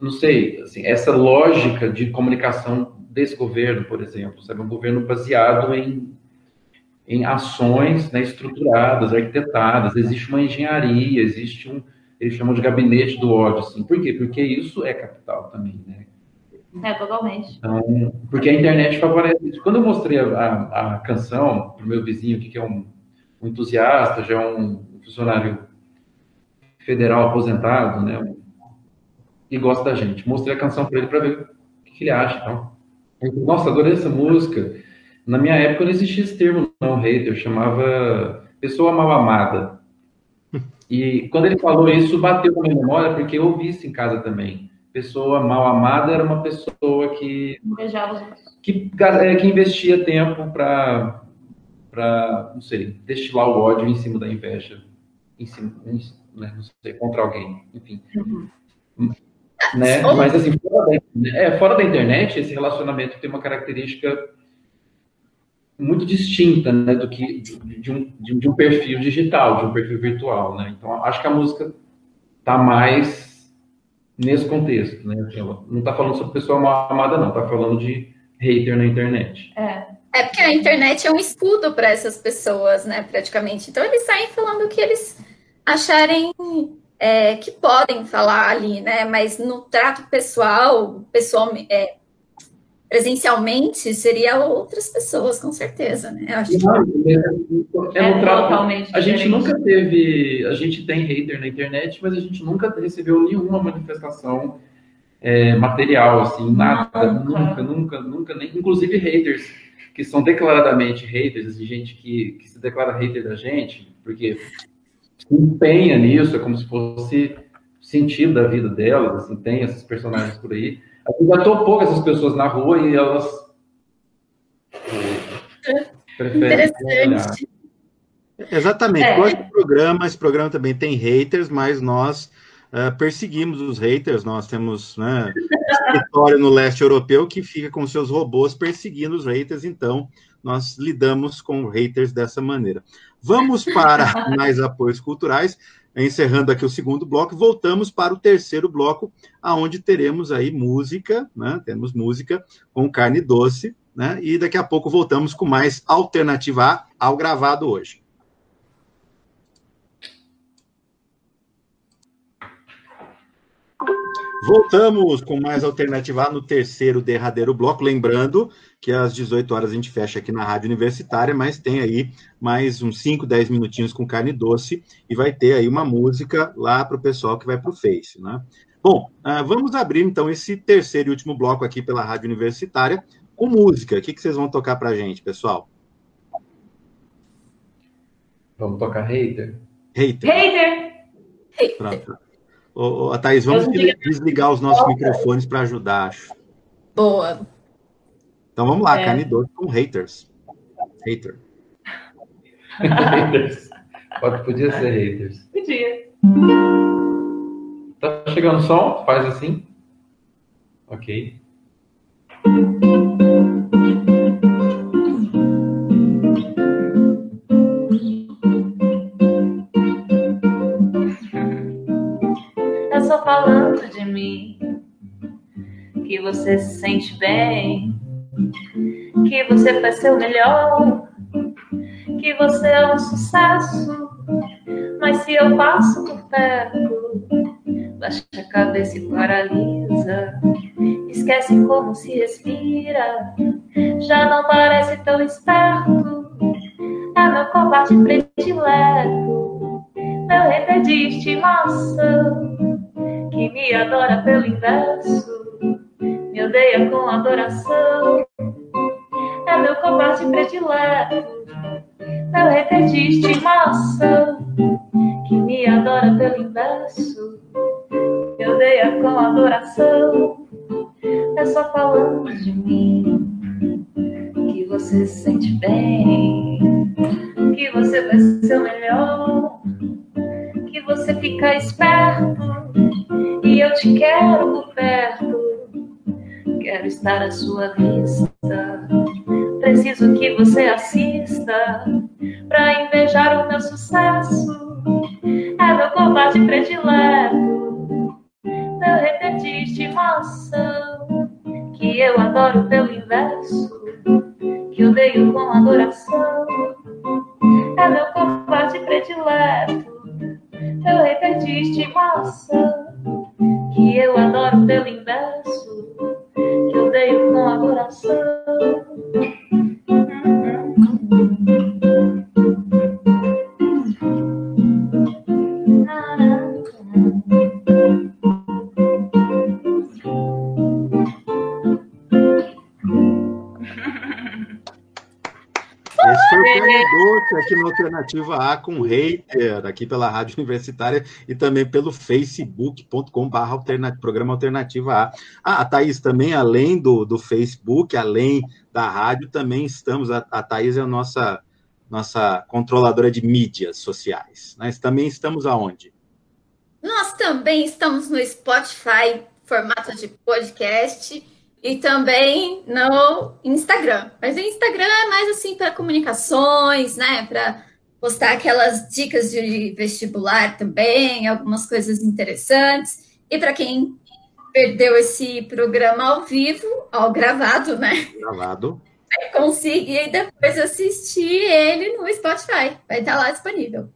[SPEAKER 4] não sei, assim, essa lógica de comunicação desse governo, por exemplo, sabe, um governo baseado em em ações né, estruturadas, arquitetadas, existe uma engenharia, existe um, eles chamam de gabinete do ódio, assim. Por quê? Porque isso é capital também, né?
[SPEAKER 3] É, totalmente.
[SPEAKER 4] Então, porque a internet favorece isso. Quando eu mostrei a, a, a canção para o meu vizinho, que é um, um, entusiasta, já é um funcionário federal aposentado, né? E gosta da gente. Mostrei a canção para ele para ver o que, que ele acha. Então. Nossa, adorei essa música. Na minha época não existia esse termo, não, hater. Eu chamava pessoa mal amada. E quando ele falou isso, bateu na minha memória, porque eu ouvi isso em casa também. Pessoa mal amada era uma pessoa que. Que, é, que investia tempo para, para, não sei, destilar o ódio em cima da inveja, em cima, em, né, não sei, contra alguém, enfim. Uhum. Né? Mas assim, fora da, é, fora da internet, esse relacionamento tem uma característica muito distinta né, do que de um, de um perfil digital, de um perfil virtual, né? Então acho que a música está mais nesse contexto, né? Ela não está falando sobre pessoa mal amada, não, está falando de hater na internet.
[SPEAKER 2] É. É porque a internet é um escudo para essas pessoas, né? Praticamente. Então eles saem falando o que eles acharem é, que podem falar ali, né? Mas no trato pessoal, pessoal, é, presencialmente seria outras pessoas, com certeza, né? Eu acho que...
[SPEAKER 4] é, é, é totalmente a gente nunca teve, a gente tem hater na internet, mas a gente nunca recebeu nenhuma manifestação é, material, assim, nada, nunca, nunca, nunca, nem, inclusive haters que são declaradamente haters, assim, gente que, que se declara hater da gente, porque se empenha nisso, é como se fosse sentido da vida delas, assim, tem esses personagens por aí. Já topou essas pessoas na rua e elas
[SPEAKER 2] preferem olhar.
[SPEAKER 1] Exatamente. É. Gosto do programa, esse programa também tem haters, mas nós uh, perseguimos os haters. Nós temos né, escritório no leste europeu que fica com seus robôs perseguindo os haters, então nós lidamos com haters dessa maneira. Vamos para mais apoios culturais. Encerrando aqui o segundo bloco, voltamos para o terceiro bloco, aonde teremos aí música, né? Temos música com carne doce, né? E daqui a pouco voltamos com mais alternativa A ao gravado hoje. Voltamos com mais alternativa no terceiro derradeiro bloco. Lembrando que às 18 horas a gente fecha aqui na Rádio Universitária, mas tem aí mais uns 5, 10 minutinhos com carne doce e vai ter aí uma música lá para o pessoal que vai para o Face, né? Bom, uh, vamos abrir então esse terceiro e último bloco aqui pela Rádio Universitária com música. O que, que vocês vão tocar para a gente, pessoal?
[SPEAKER 4] Vamos tocar hater?
[SPEAKER 1] Hater.
[SPEAKER 3] Hater!
[SPEAKER 1] Pronto. Ô, ô, Thaís, vamos desligar os nossos microfones para ajudar, acho.
[SPEAKER 2] Boa.
[SPEAKER 1] Então vamos lá, é. Canidor com haters. Hater.
[SPEAKER 4] haters. Pode, podia ser haters.
[SPEAKER 3] Podia.
[SPEAKER 4] Tá chegando o som? Faz assim. Ok.
[SPEAKER 3] falando de mim, que você se sente bem, que você faz seu melhor, que você é um sucesso. Mas se eu passo por perto, baixa a cabeça e paralisa. Esquece como se respira, já não parece tão esperto. É meu combate predileto, meu rei de estimação que me adora pelo inverso, me odeia com adoração. É meu combate predileto, meu hater de estimação, que me adora pelo inverso, me odeia com adoração. É só falando de mim que você se sente bem, que você vai ser o melhor, que você fica esperto e eu te quero por perto. Quero estar à sua vista. Preciso que você assista para invejar o meu sucesso. É meu combate predileto, meu reter de estimação. Que eu adoro pelo inverso, que odeio com adoração. É meu combate predileto, meu reter de estimação que eu adoro pelo inverso, que eu dei com adoração.
[SPEAKER 1] Doce na Alternativa A com hater, aqui pela Rádio Universitária e também pelo facebook.com.br programa Alternativa A. Ah, a Thaís, também, além do, do Facebook, além da rádio, também estamos, a, a Thaís é a nossa, nossa controladora de mídias sociais. Nós também estamos aonde?
[SPEAKER 2] Nós também estamos no Spotify, formato de podcast e também no Instagram. Mas o Instagram é mais assim para comunicações, né? Para postar aquelas dicas de vestibular também, algumas coisas interessantes. E para quem perdeu esse programa ao vivo, ao gravado, né?
[SPEAKER 1] Gravado.
[SPEAKER 2] Vai conseguir depois assistir ele no Spotify. Vai estar lá disponível.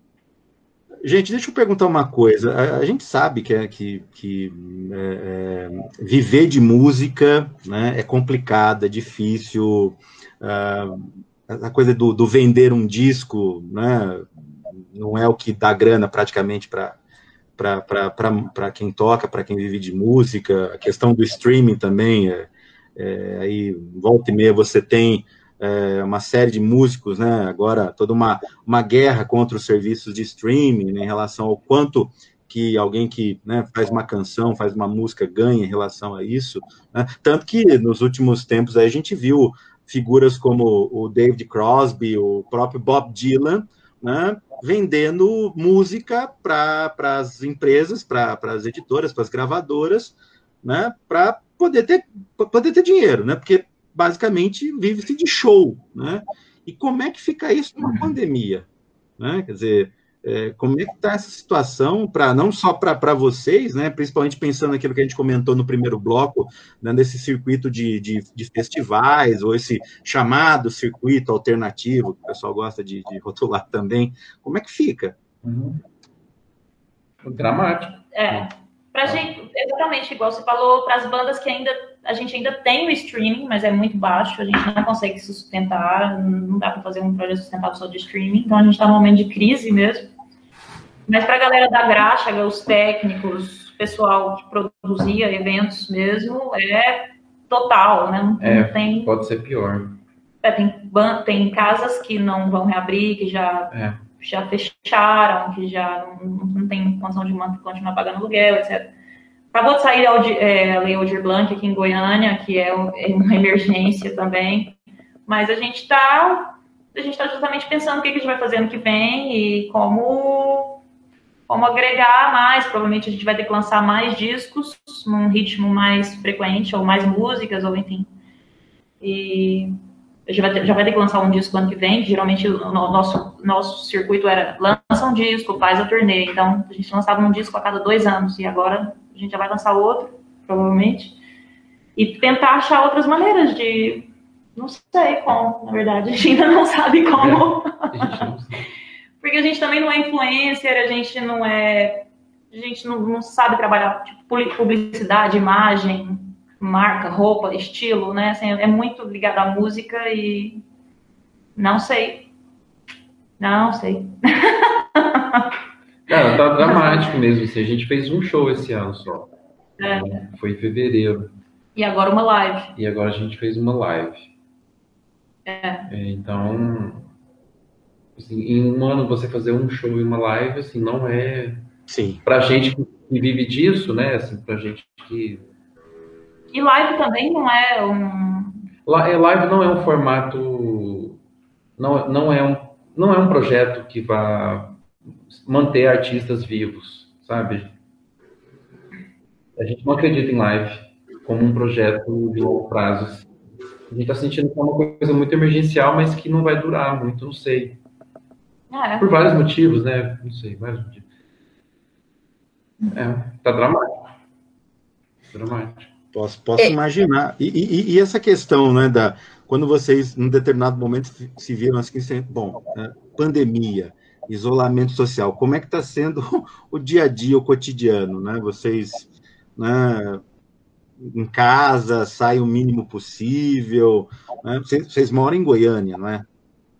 [SPEAKER 1] Gente, deixa eu perguntar uma coisa. A, a gente sabe que, é, que, que é, é, viver de música né, é complicado, é difícil. Uh, a coisa do, do, vender um disco né, não é o que dá grana praticamente para para quem toca, para quem vive de música. A questão do streaming também. É, é, aí, volta e meia, você tem é, uma série de músicos, né? Agora toda uma, uma guerra contra os serviços de streaming né, em relação ao quanto que alguém que né, faz uma canção, faz uma música ganha em relação a isso. Né? Tanto que nos últimos tempos a gente viu figuras como o David Crosby, o próprio Bob Dylan, né, vendendo música para as empresas, para as editoras, para as gravadoras, né, para poder ter, poder ter dinheiro, né, porque basicamente vive-se de show. Né? E como é que fica isso numa pandemia? Né? Quer dizer, é, como é que está essa situação para não só para vocês, né, principalmente pensando naquilo que a gente comentou no primeiro bloco, né, nesse circuito de, de, de, festivais, ou esse chamado circuito alternativo, que o pessoal gosta de, de rotular também, como é que fica? Uhum.
[SPEAKER 4] Dramático.
[SPEAKER 3] É, para gente, exatamente igual você falou, para as bandas que ainda a gente ainda tem o streaming, mas é muito baixo, a gente não consegue se sustentar, não dá para fazer um projeto sustentável só de streaming, então a gente está num momento de crise mesmo. Mas para a galera da graxa, os técnicos, pessoal que produzia eventos mesmo, é total, né? Não,
[SPEAKER 4] é, tem, pode ser pior.
[SPEAKER 3] É, tem, tem casas que não vão reabrir, que já, é. já fecharam, que já não, não tem condição de continuar pagando aluguel, etc. Acabou de sair a é, Lei Aldir Blanc aqui em Goiânia, que é, é uma emergência também, mas a gente está a gente está justamente pensando o que a gente vai fazer ano que vem e como como agregar mais. Provavelmente a gente vai ter que lançar mais discos num ritmo mais frequente, ou mais músicas, ou enfim. E a gente vai ter, já vai ter que lançar um disco ano que vem. geralmente o nosso, nosso circuito era lança um disco, faz a turnê. Então a gente lançava um disco a cada dois anos, e agora a gente já vai lançar outro, provavelmente. E tentar achar outras maneiras de. Não sei como, na verdade, a gente ainda não sabe como. É, Porque a gente também não é influencer, a gente não é. A gente não, não sabe trabalhar tipo, publicidade, imagem, marca, roupa, estilo, né? Assim, é muito ligado à música e não sei. Não sei.
[SPEAKER 4] Cara, tá dramático mesmo. Assim. A gente fez um show esse ano só. É. Foi em fevereiro.
[SPEAKER 3] E agora uma live.
[SPEAKER 4] E agora a gente fez uma live. É. é então, Assim, em um ano você fazer um show e uma live, assim, não é.
[SPEAKER 1] Sim.
[SPEAKER 4] Pra gente que vive disso, né? Assim, pra gente que.
[SPEAKER 3] E live também não é um.
[SPEAKER 4] É, live não é um formato. Não, não, é um, não é um projeto que vá manter artistas vivos, sabe? A gente não acredita em live como um projeto de longo prazo. A gente está sentindo que é uma coisa muito emergencial, mas que não vai durar muito, não sei. É. Por vários motivos, né? Não sei, vários motivos. É, tá dramático. Dramático.
[SPEAKER 1] Posso, posso é. imaginar. E, e, e, essa questão, né, da quando vocês, num determinado momento, se viram assim, bom, né, pandemia, isolamento social, como é que está sendo o dia a dia, o cotidiano, né? Vocês, né, em casa, saem o mínimo possível, né? vocês, vocês moram em Goiânia, não é?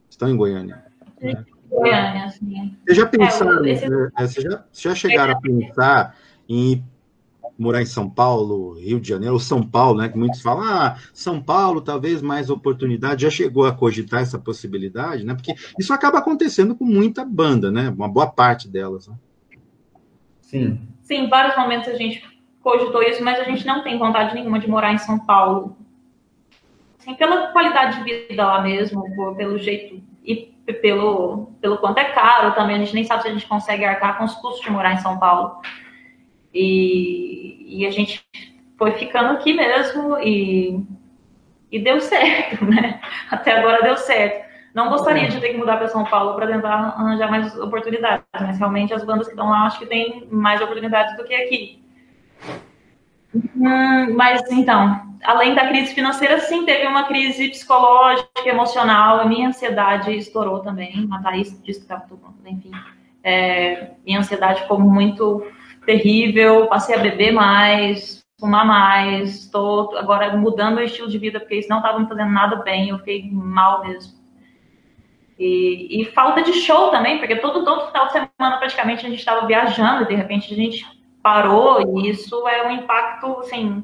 [SPEAKER 1] Estão em Goiânia. Né? Goiânia, assim. Vocês já pensaram, é. Né, vocês já, já chegaram a pensar em morar em São Paulo, Rio de Janeiro, ou São Paulo, né? Que muitos falam, ah, São Paulo, talvez mais oportunidade. Já chegou a cogitar essa possibilidade, né? Porque isso acaba acontecendo com muita banda, né? Uma boa parte delas. Né?
[SPEAKER 3] Sim. Sim, em vários momentos a gente cogitou isso, mas a gente não tem vontade nenhuma de morar em São Paulo. Assim, pela qualidade de vida lá mesmo, pelo jeito e pelo, pelo quanto é caro também, a gente nem sabe se a gente consegue arcar com os custos de morar em São Paulo. E, e a gente foi ficando aqui mesmo e, e deu certo, né? Até agora deu certo. Não gostaria de ter que mudar para São Paulo para tentar arranjar mais oportunidades, mas realmente as bandas que estão lá acho que tem mais oportunidades do que aqui. Hum, mas então, além da crise financeira, sim, teve uma crise psicológica, emocional. A minha ansiedade estourou também. A Thaís disse que estava tudo, enfim. É, minha ansiedade ficou muito terrível. Passei a beber mais, fumar mais. Estou agora mudando o estilo de vida, porque isso não estava me fazendo nada bem. Eu fiquei mal mesmo. E, e, falta de show também, porque todo, todo final de semana praticamente a gente estava viajando e de repente a gente parou e isso é um impacto, assim,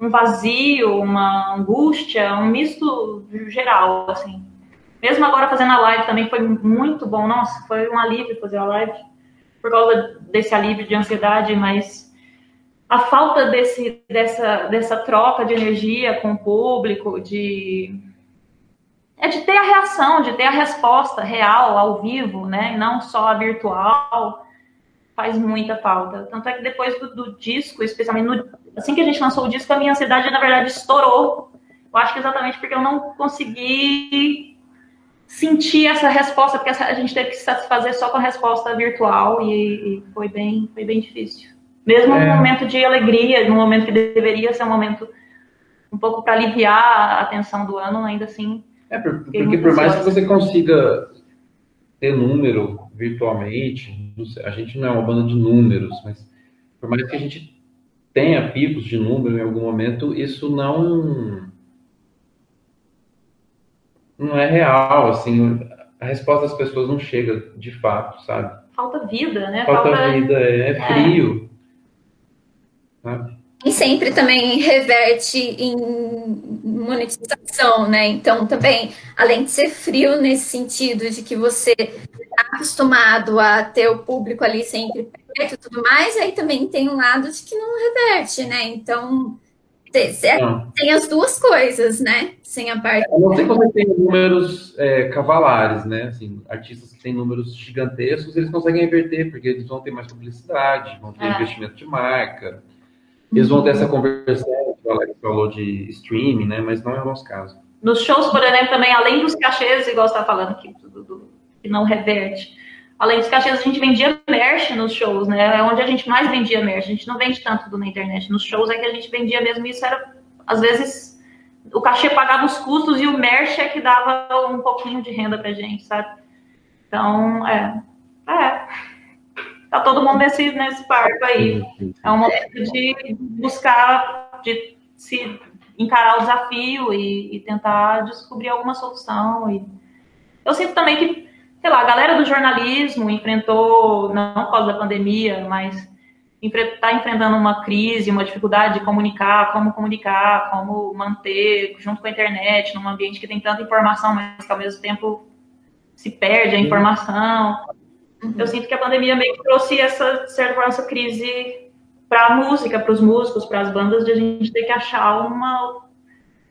[SPEAKER 3] um vazio, uma angústia, um misto geral, assim. Mesmo agora fazendo a live também foi muito bom. Nossa, foi um alívio fazer a live por causa desse alívio de ansiedade, mas a falta desse, dessa, dessa troca de energia com o público, de é de ter a reação, de ter a resposta real, ao vivo, né? Não só a virtual, faz muita falta. Tanto é que depois do, do disco, especialmente no, assim que a gente lançou o disco, a minha ansiedade, na verdade, estourou. Eu acho que exatamente porque eu não consegui sentir essa resposta, porque a gente teve que se satisfazer só com a resposta virtual e, e foi, bem, foi bem difícil. Mesmo é. no momento de alegria, no momento que deveria ser um momento um pouco para aliviar a tensão do ano, ainda assim
[SPEAKER 4] é, porque por mais que você consiga ter número virtualmente, a gente não é uma banda de números, mas por mais que a gente tenha picos de número em algum momento, isso não não é real, assim, a resposta das pessoas não chega de fato, sabe?
[SPEAKER 3] Falta vida, né?
[SPEAKER 4] Falta, Falta... vida, é, é frio.
[SPEAKER 2] É. Sabe? E sempre também reverte em monetização, né? Então, também, além de ser frio nesse sentido de que você está acostumado a ter o público ali sempre perto e tudo mais, aí também tem um lado de que não reverte, né? Então, tem as duas coisas, né? Sem a parte.
[SPEAKER 4] Eu não sei como tem números é, cavalares, né? Assim, artistas que têm números gigantescos, eles conseguem reverter, porque eles vão ter mais publicidade, vão ter ah. investimento de marca. Eles vão ter essa conversão que o Alex falou de streaming, né? Mas não é o nosso caso.
[SPEAKER 3] Nos shows, por exemplo, também, além dos cachês, igual você está falando aqui, do, do, que não reverte, além dos cachês, a gente vendia merch nos shows, né? É onde a gente mais vendia merch. A gente não vende tanto tudo na internet. Nos shows é que a gente vendia mesmo. Isso era, às vezes, o cachê pagava os custos e o merch é que dava um pouquinho de renda pra gente, sabe? Então, é. É tá todo mundo nesse, nesse barco aí. É um momento de buscar, de se encarar o desafio e, e, tentar descobrir alguma solução. E eu sinto também que, sei lá, a galera do jornalismo enfrentou, não por causa da pandemia, mas está enfrentando uma crise, uma dificuldade de comunicar, como comunicar, como manter junto com a internet, num ambiente que tem tanta informação, mas que ao mesmo tempo se perde a informação. Uhum. Eu sinto que a pandemia meio que trouxe essa, certa essa crise para a música, para os músicos, para as bandas, de a gente ter que achar uma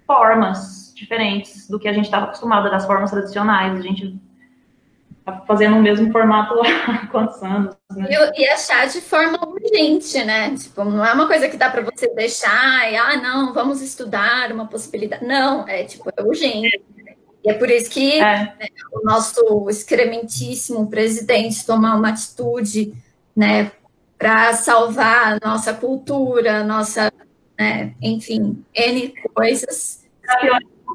[SPEAKER 3] formas diferentes do que a gente estava acostumado, das formas tradicionais. A gente fazendo o mesmo formato há quantos anos,
[SPEAKER 2] né? E, e, achar de forma urgente, né? Tipo, não é uma coisa que dá para você deixar e, ah, não, vamos estudar uma possibilidade. Não, é tipo, é urgente. E é por isso que é. né, o nosso excrementíssimo presidente tomar uma atitude né, para salvar a nossa cultura, nossa, né, enfim, N coisas.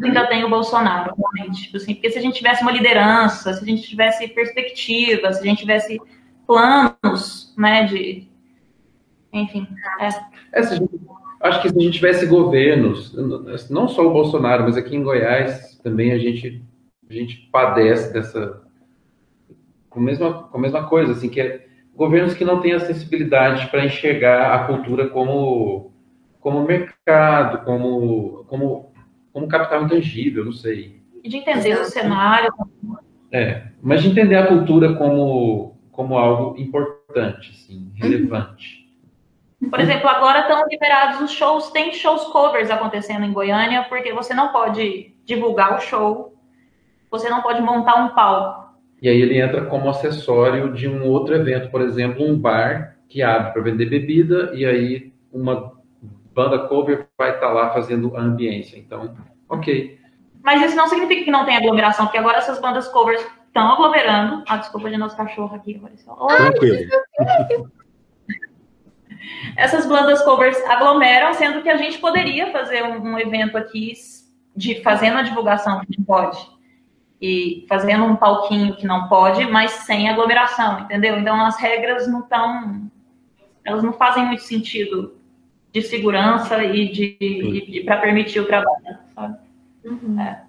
[SPEAKER 3] Ainda tem o Bolsonaro, realmente. Tipo assim, porque se a gente tivesse uma liderança, se a gente tivesse perspectiva, se a gente tivesse planos, né, de... Enfim, é.
[SPEAKER 4] é acho que se a gente tivesse governos, não só o Bolsonaro, mas aqui em Goiás, também a gente, a gente padece dessa. Com a, mesma, com a mesma coisa, assim, que é governos que não têm a sensibilidade para enxergar a cultura como, como mercado, como, como, como capital intangível, não sei.
[SPEAKER 3] E de entender o cenário.
[SPEAKER 4] É, mas de entender a cultura como, como algo importante, assim, relevante.
[SPEAKER 3] Por exemplo, agora estão liberados os shows, tem shows covers acontecendo em Goiânia, porque você não pode divulgar o show, você não pode montar um palco.
[SPEAKER 4] E aí ele entra como acessório de um outro evento, por exemplo, um bar que abre para vender bebida e aí uma banda cover vai estar tá lá fazendo a ambiência. Então, ok.
[SPEAKER 3] Mas isso não significa que não tem aglomeração, porque agora essas bandas covers estão aglomerando. Ah, desculpa de nosso cachorro aqui. Apareceu. Tranquilo. Essas bandas covers aglomeram, sendo que a gente poderia fazer um, um evento aqui de fazendo a divulgação que pode e fazendo um palquinho que não pode, mas sem aglomeração, entendeu? Então as regras não estão, elas não fazem muito sentido de segurança e de para permitir o trabalho, sabe? Uhum. É.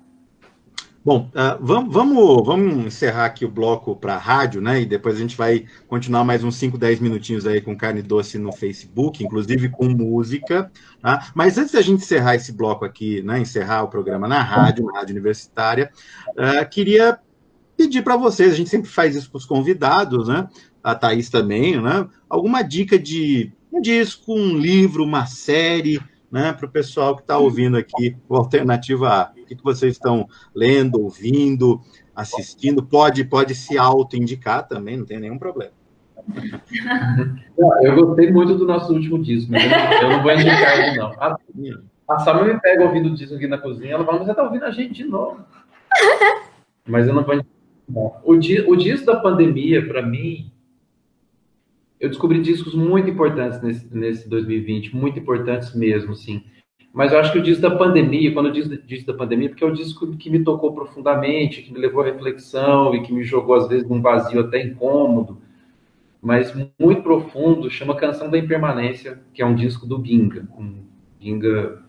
[SPEAKER 1] Bom, uh, vamos, vamos, vamos encerrar aqui o bloco para rádio, né? E depois a gente vai continuar mais uns 5, 10 minutinhos aí com carne doce no Facebook, inclusive com música. Tá? Mas antes da gente encerrar esse bloco aqui, né? Encerrar o programa na rádio, na rádio universitária, uh, queria pedir para vocês, a gente sempre faz isso para os convidados, né? a Thaís também, né? Alguma dica de um disco, um livro, uma série, né? Para o pessoal que está ouvindo aqui o Alternativa A. O que, que vocês estão lendo, ouvindo, assistindo? Pode, pode se auto-indicar também, não tem nenhum problema.
[SPEAKER 4] Eu gostei muito do nosso último disco, mas eu não vou indicar ele, não. A, a Samuel me pega ouvindo o disco aqui na cozinha, ela fala, mas você tá ouvindo a gente de novo. Mas eu não vou indicar. O, di, o disco da pandemia, para mim, eu descobri discos muito importantes nesse, nesse 2020, muito importantes mesmo, sim. Mas eu acho que o disco da pandemia, quando eu digo disco da pandemia, porque é o disco que me tocou profundamente, que me levou à reflexão e que me jogou, às vezes, num vazio até incômodo, mas muito profundo, chama Canção da Impermanência, que é um disco do Ginga. Um, Ginga,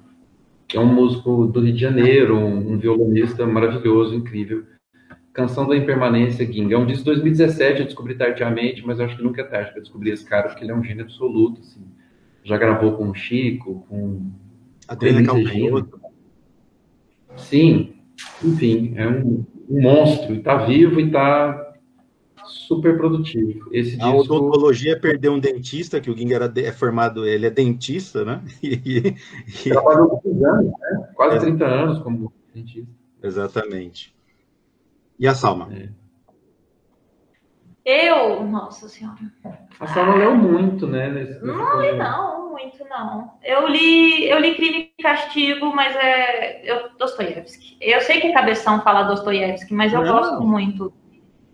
[SPEAKER 4] que é um músico do Rio de Janeiro, um violonista maravilhoso, incrível. Canção da Impermanência. É um disco de 2017, eu descobri tardiamente, mas eu acho que nunca é tarde para descobrir esse cara, porque ele é um gênio absoluto. Assim. Já gravou com o Chico, com.
[SPEAKER 1] Adriana Calcanhoto.
[SPEAKER 4] Sim, enfim, é um, um monstro, e está vivo e está super produtivo. Esse
[SPEAKER 1] a disco... odontologia perdeu um dentista, que o Ging era de, é formado, ele é dentista, né?
[SPEAKER 4] E, e... Trabalhou 30 anos, né? Quase é. 30 anos como dentista.
[SPEAKER 1] Exatamente. E a Salma? É.
[SPEAKER 3] Eu, nossa senhora.
[SPEAKER 4] A Salma leu muito, né? Nesse,
[SPEAKER 3] nesse não li não, muito não. Eu li, eu li Crime e Castigo, mas é eu, Dostoiévski. Eu sei que cabeção fala Dostoiévski, mas eu não. gosto muito.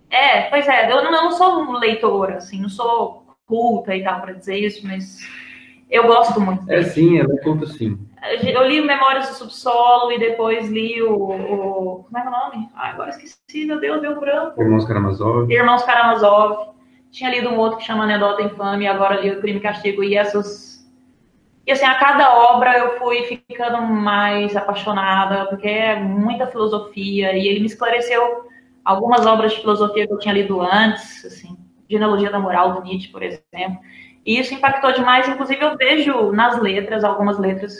[SPEAKER 3] É, pois é, eu não, eu não sou um leitor, assim, não sou culta e tal para dizer isso, mas eu gosto muito.
[SPEAKER 4] Dele. É sim, ela é culta sim.
[SPEAKER 3] Eu li Memórias do Subsolo e depois li o, o, Como é é o nome? Ah, agora esqueci, meu Deus, deu branco.
[SPEAKER 4] Irmãos Karamazov.
[SPEAKER 3] Irmãos Karamazov. Tinha lido um outro que chama Anedota Infame, agora li o Crime e Castigo. E essas. E assim, a cada obra eu fui ficando mais apaixonada, porque é muita filosofia. E ele me esclareceu algumas obras de filosofia que eu tinha lido antes, assim, Genealogia da Moral do Nietzsche, por exemplo. E isso impactou demais, inclusive eu vejo nas letras, algumas letras,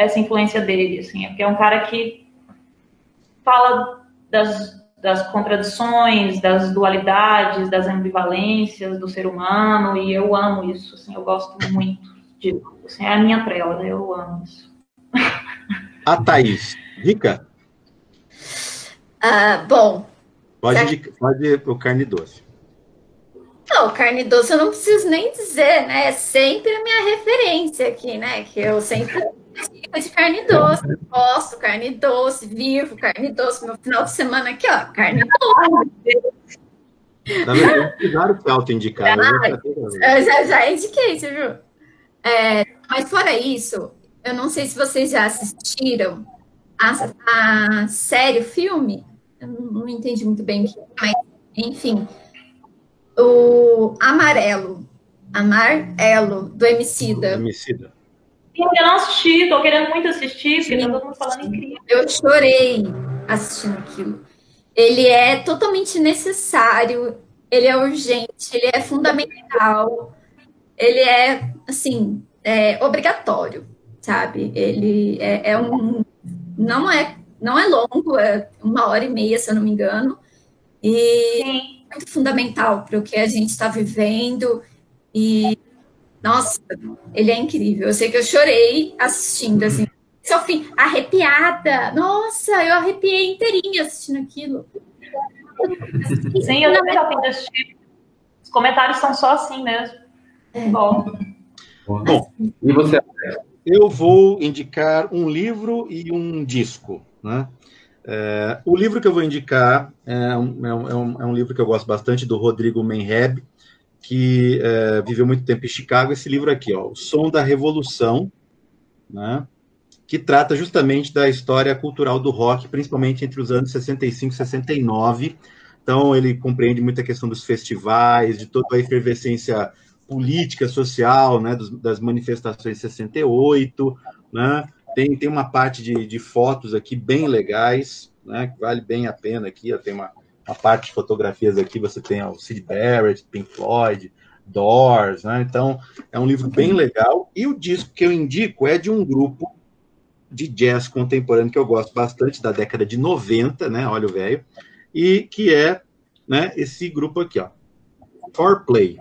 [SPEAKER 3] essa influência dele, assim, porque é um cara que fala das, das contradições, das dualidades, das ambivalências do ser humano, e eu amo isso, assim, eu gosto muito disso. Assim, é a minha trela, né? eu amo isso.
[SPEAKER 1] A Thaís, dica?
[SPEAKER 2] Ah, bom.
[SPEAKER 1] Pode, pode ir para o carne doce.
[SPEAKER 2] Não, carne doce eu não preciso nem dizer, né? É sempre a minha referência aqui, né? Que eu sempre de carne doce, gosto carne doce, vivo carne doce. Meu final de semana aqui, ó, carne doce.
[SPEAKER 1] Na verdade, claro que auto-indicado.
[SPEAKER 2] Eu já, já indiquei, você viu? É, mas fora isso, eu não sei se vocês já assistiram a, a série, o filme, eu não, não entendi muito bem, mas enfim, o Amarelo, Amarelo, do Emicida.
[SPEAKER 1] Emicida.
[SPEAKER 3] Eu não assisti, tô querendo muito assistir, porque tá todo mundo falando incrível.
[SPEAKER 2] Eu chorei assistindo aquilo. Ele é totalmente necessário, ele é urgente, ele é fundamental, ele é, assim, é obrigatório, sabe? Ele é, é um. Não é, não é longo, é uma hora e meia, se eu não me engano. E. Sim muito fundamental para o que a gente está vivendo. E, nossa, ele é incrível. Eu sei que eu chorei assistindo, assim, ao fim, arrepiada. Nossa, eu arrepiei inteirinha assistindo aquilo.
[SPEAKER 3] Sim, eu também já tenho assistir. Os comentários são só assim mesmo. É. Bom.
[SPEAKER 1] Bom, e você? Eu vou indicar um livro e um disco, né? É, o livro que eu vou indicar é um, é, um, é um, livro que eu gosto bastante, do Rodrigo Menreb, que é, viveu muito tempo em Chicago. Esse livro aqui, ó, O Som da Revolução, né, que trata justamente da história cultural do rock, principalmente entre os anos 65 e 69. Então, ele compreende muita questão dos festivais, de toda a efervescência política, social, né, dos, das manifestações de 68, né, tem, tem uma parte de, de fotos aqui bem legais, né? Vale bem a pena aqui. Ó, tem uma, uma parte de fotografias aqui, você tem o Sid Barrett, Pink Floyd, Doors, né? Então, é um livro bem legal. E o disco que eu indico é de um grupo de jazz contemporâneo que eu gosto bastante, da década de 90, né? Olha o velho. E que é né, esse grupo aqui, ó. Foreplay.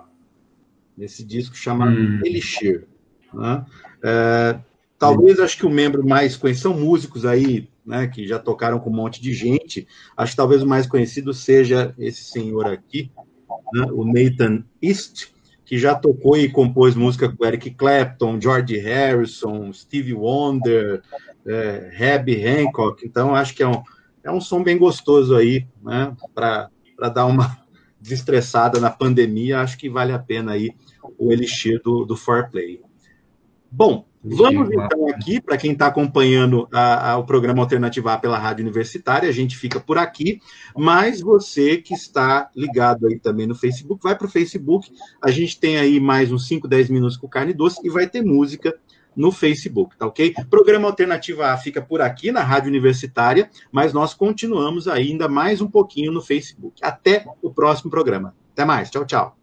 [SPEAKER 1] Esse disco chama hum. Elixir. Né? É, talvez acho que o membro mais conhecido, são músicos aí, né, que já tocaram com um monte de gente. Acho que talvez o mais conhecido seja esse senhor aqui, né, o Nathan East, que já tocou e compôs música com Eric Clapton, George Harrison, Stevie Wonder, é, Herbie Hancock. Então, acho que é um, é um som bem gostoso aí, né, para dar uma desestressada na pandemia. Acho que vale a pena aí o elixir do, do Foreplay. Bom, vamos então aqui, para quem está acompanhando a, a, o programa Alternativa A pela Rádio Universitária, a gente fica por aqui, mas você que está ligado aí também no Facebook, vai para o Facebook, a gente tem aí mais uns 5, 10 minutos com carne doce e vai ter música no Facebook, tá ok? Programa Alternativa A fica por aqui na Rádio Universitária, mas nós continuamos ainda mais um pouquinho no Facebook. Até o próximo programa. Até mais. Tchau, tchau.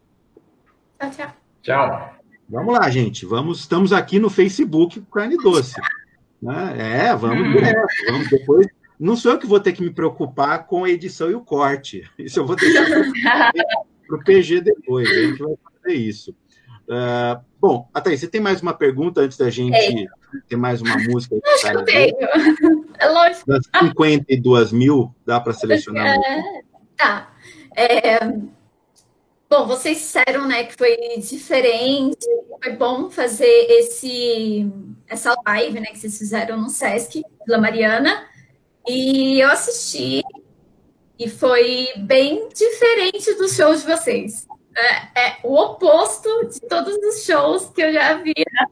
[SPEAKER 2] Tchau, tchau.
[SPEAKER 4] Tchau.
[SPEAKER 1] Vamos lá, gente. Vamos, estamos aqui no Facebook com carne doce. Né? É, vamos direto. Vamos depois. Não sou eu que vou ter que me preocupar com a edição e o corte. Isso eu vou deixar para o PG depois. A gente vai fazer isso. Uh, bom, até você tem mais uma pergunta antes da gente é. ter mais uma música?
[SPEAKER 2] Acho que eu tenho. É lógico.
[SPEAKER 1] Das 52 mil, dá para selecionar?
[SPEAKER 2] É, tá. É, Bom, vocês disseram, né, que foi diferente, foi bom fazer esse essa live, né, que vocês fizeram no Sesc Vila Mariana, e eu assisti e foi bem diferente dos shows de vocês. É, é o oposto de todos os shows que eu já vi na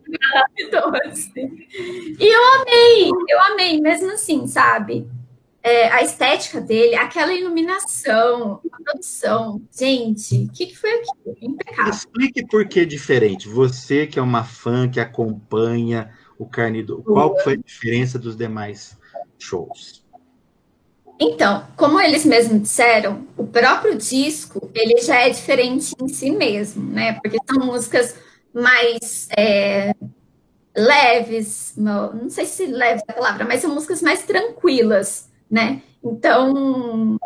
[SPEAKER 2] E eu amei, eu amei, mesmo assim, sabe? É, a estética dele, aquela iluminação, a produção. Gente, o que, que, foi aquilo? Impecável.
[SPEAKER 1] Explique por que é diferente. Você que é uma fã que acompanha o Carnido, qual uhum. foi a diferença dos demais shows?
[SPEAKER 2] Então, como eles mesmos disseram, o próprio disco ele já é diferente em si mesmo, né? Porque são músicas mais é, leves, não sei se leve é a palavra, mas são músicas mais tranquilas né? Então,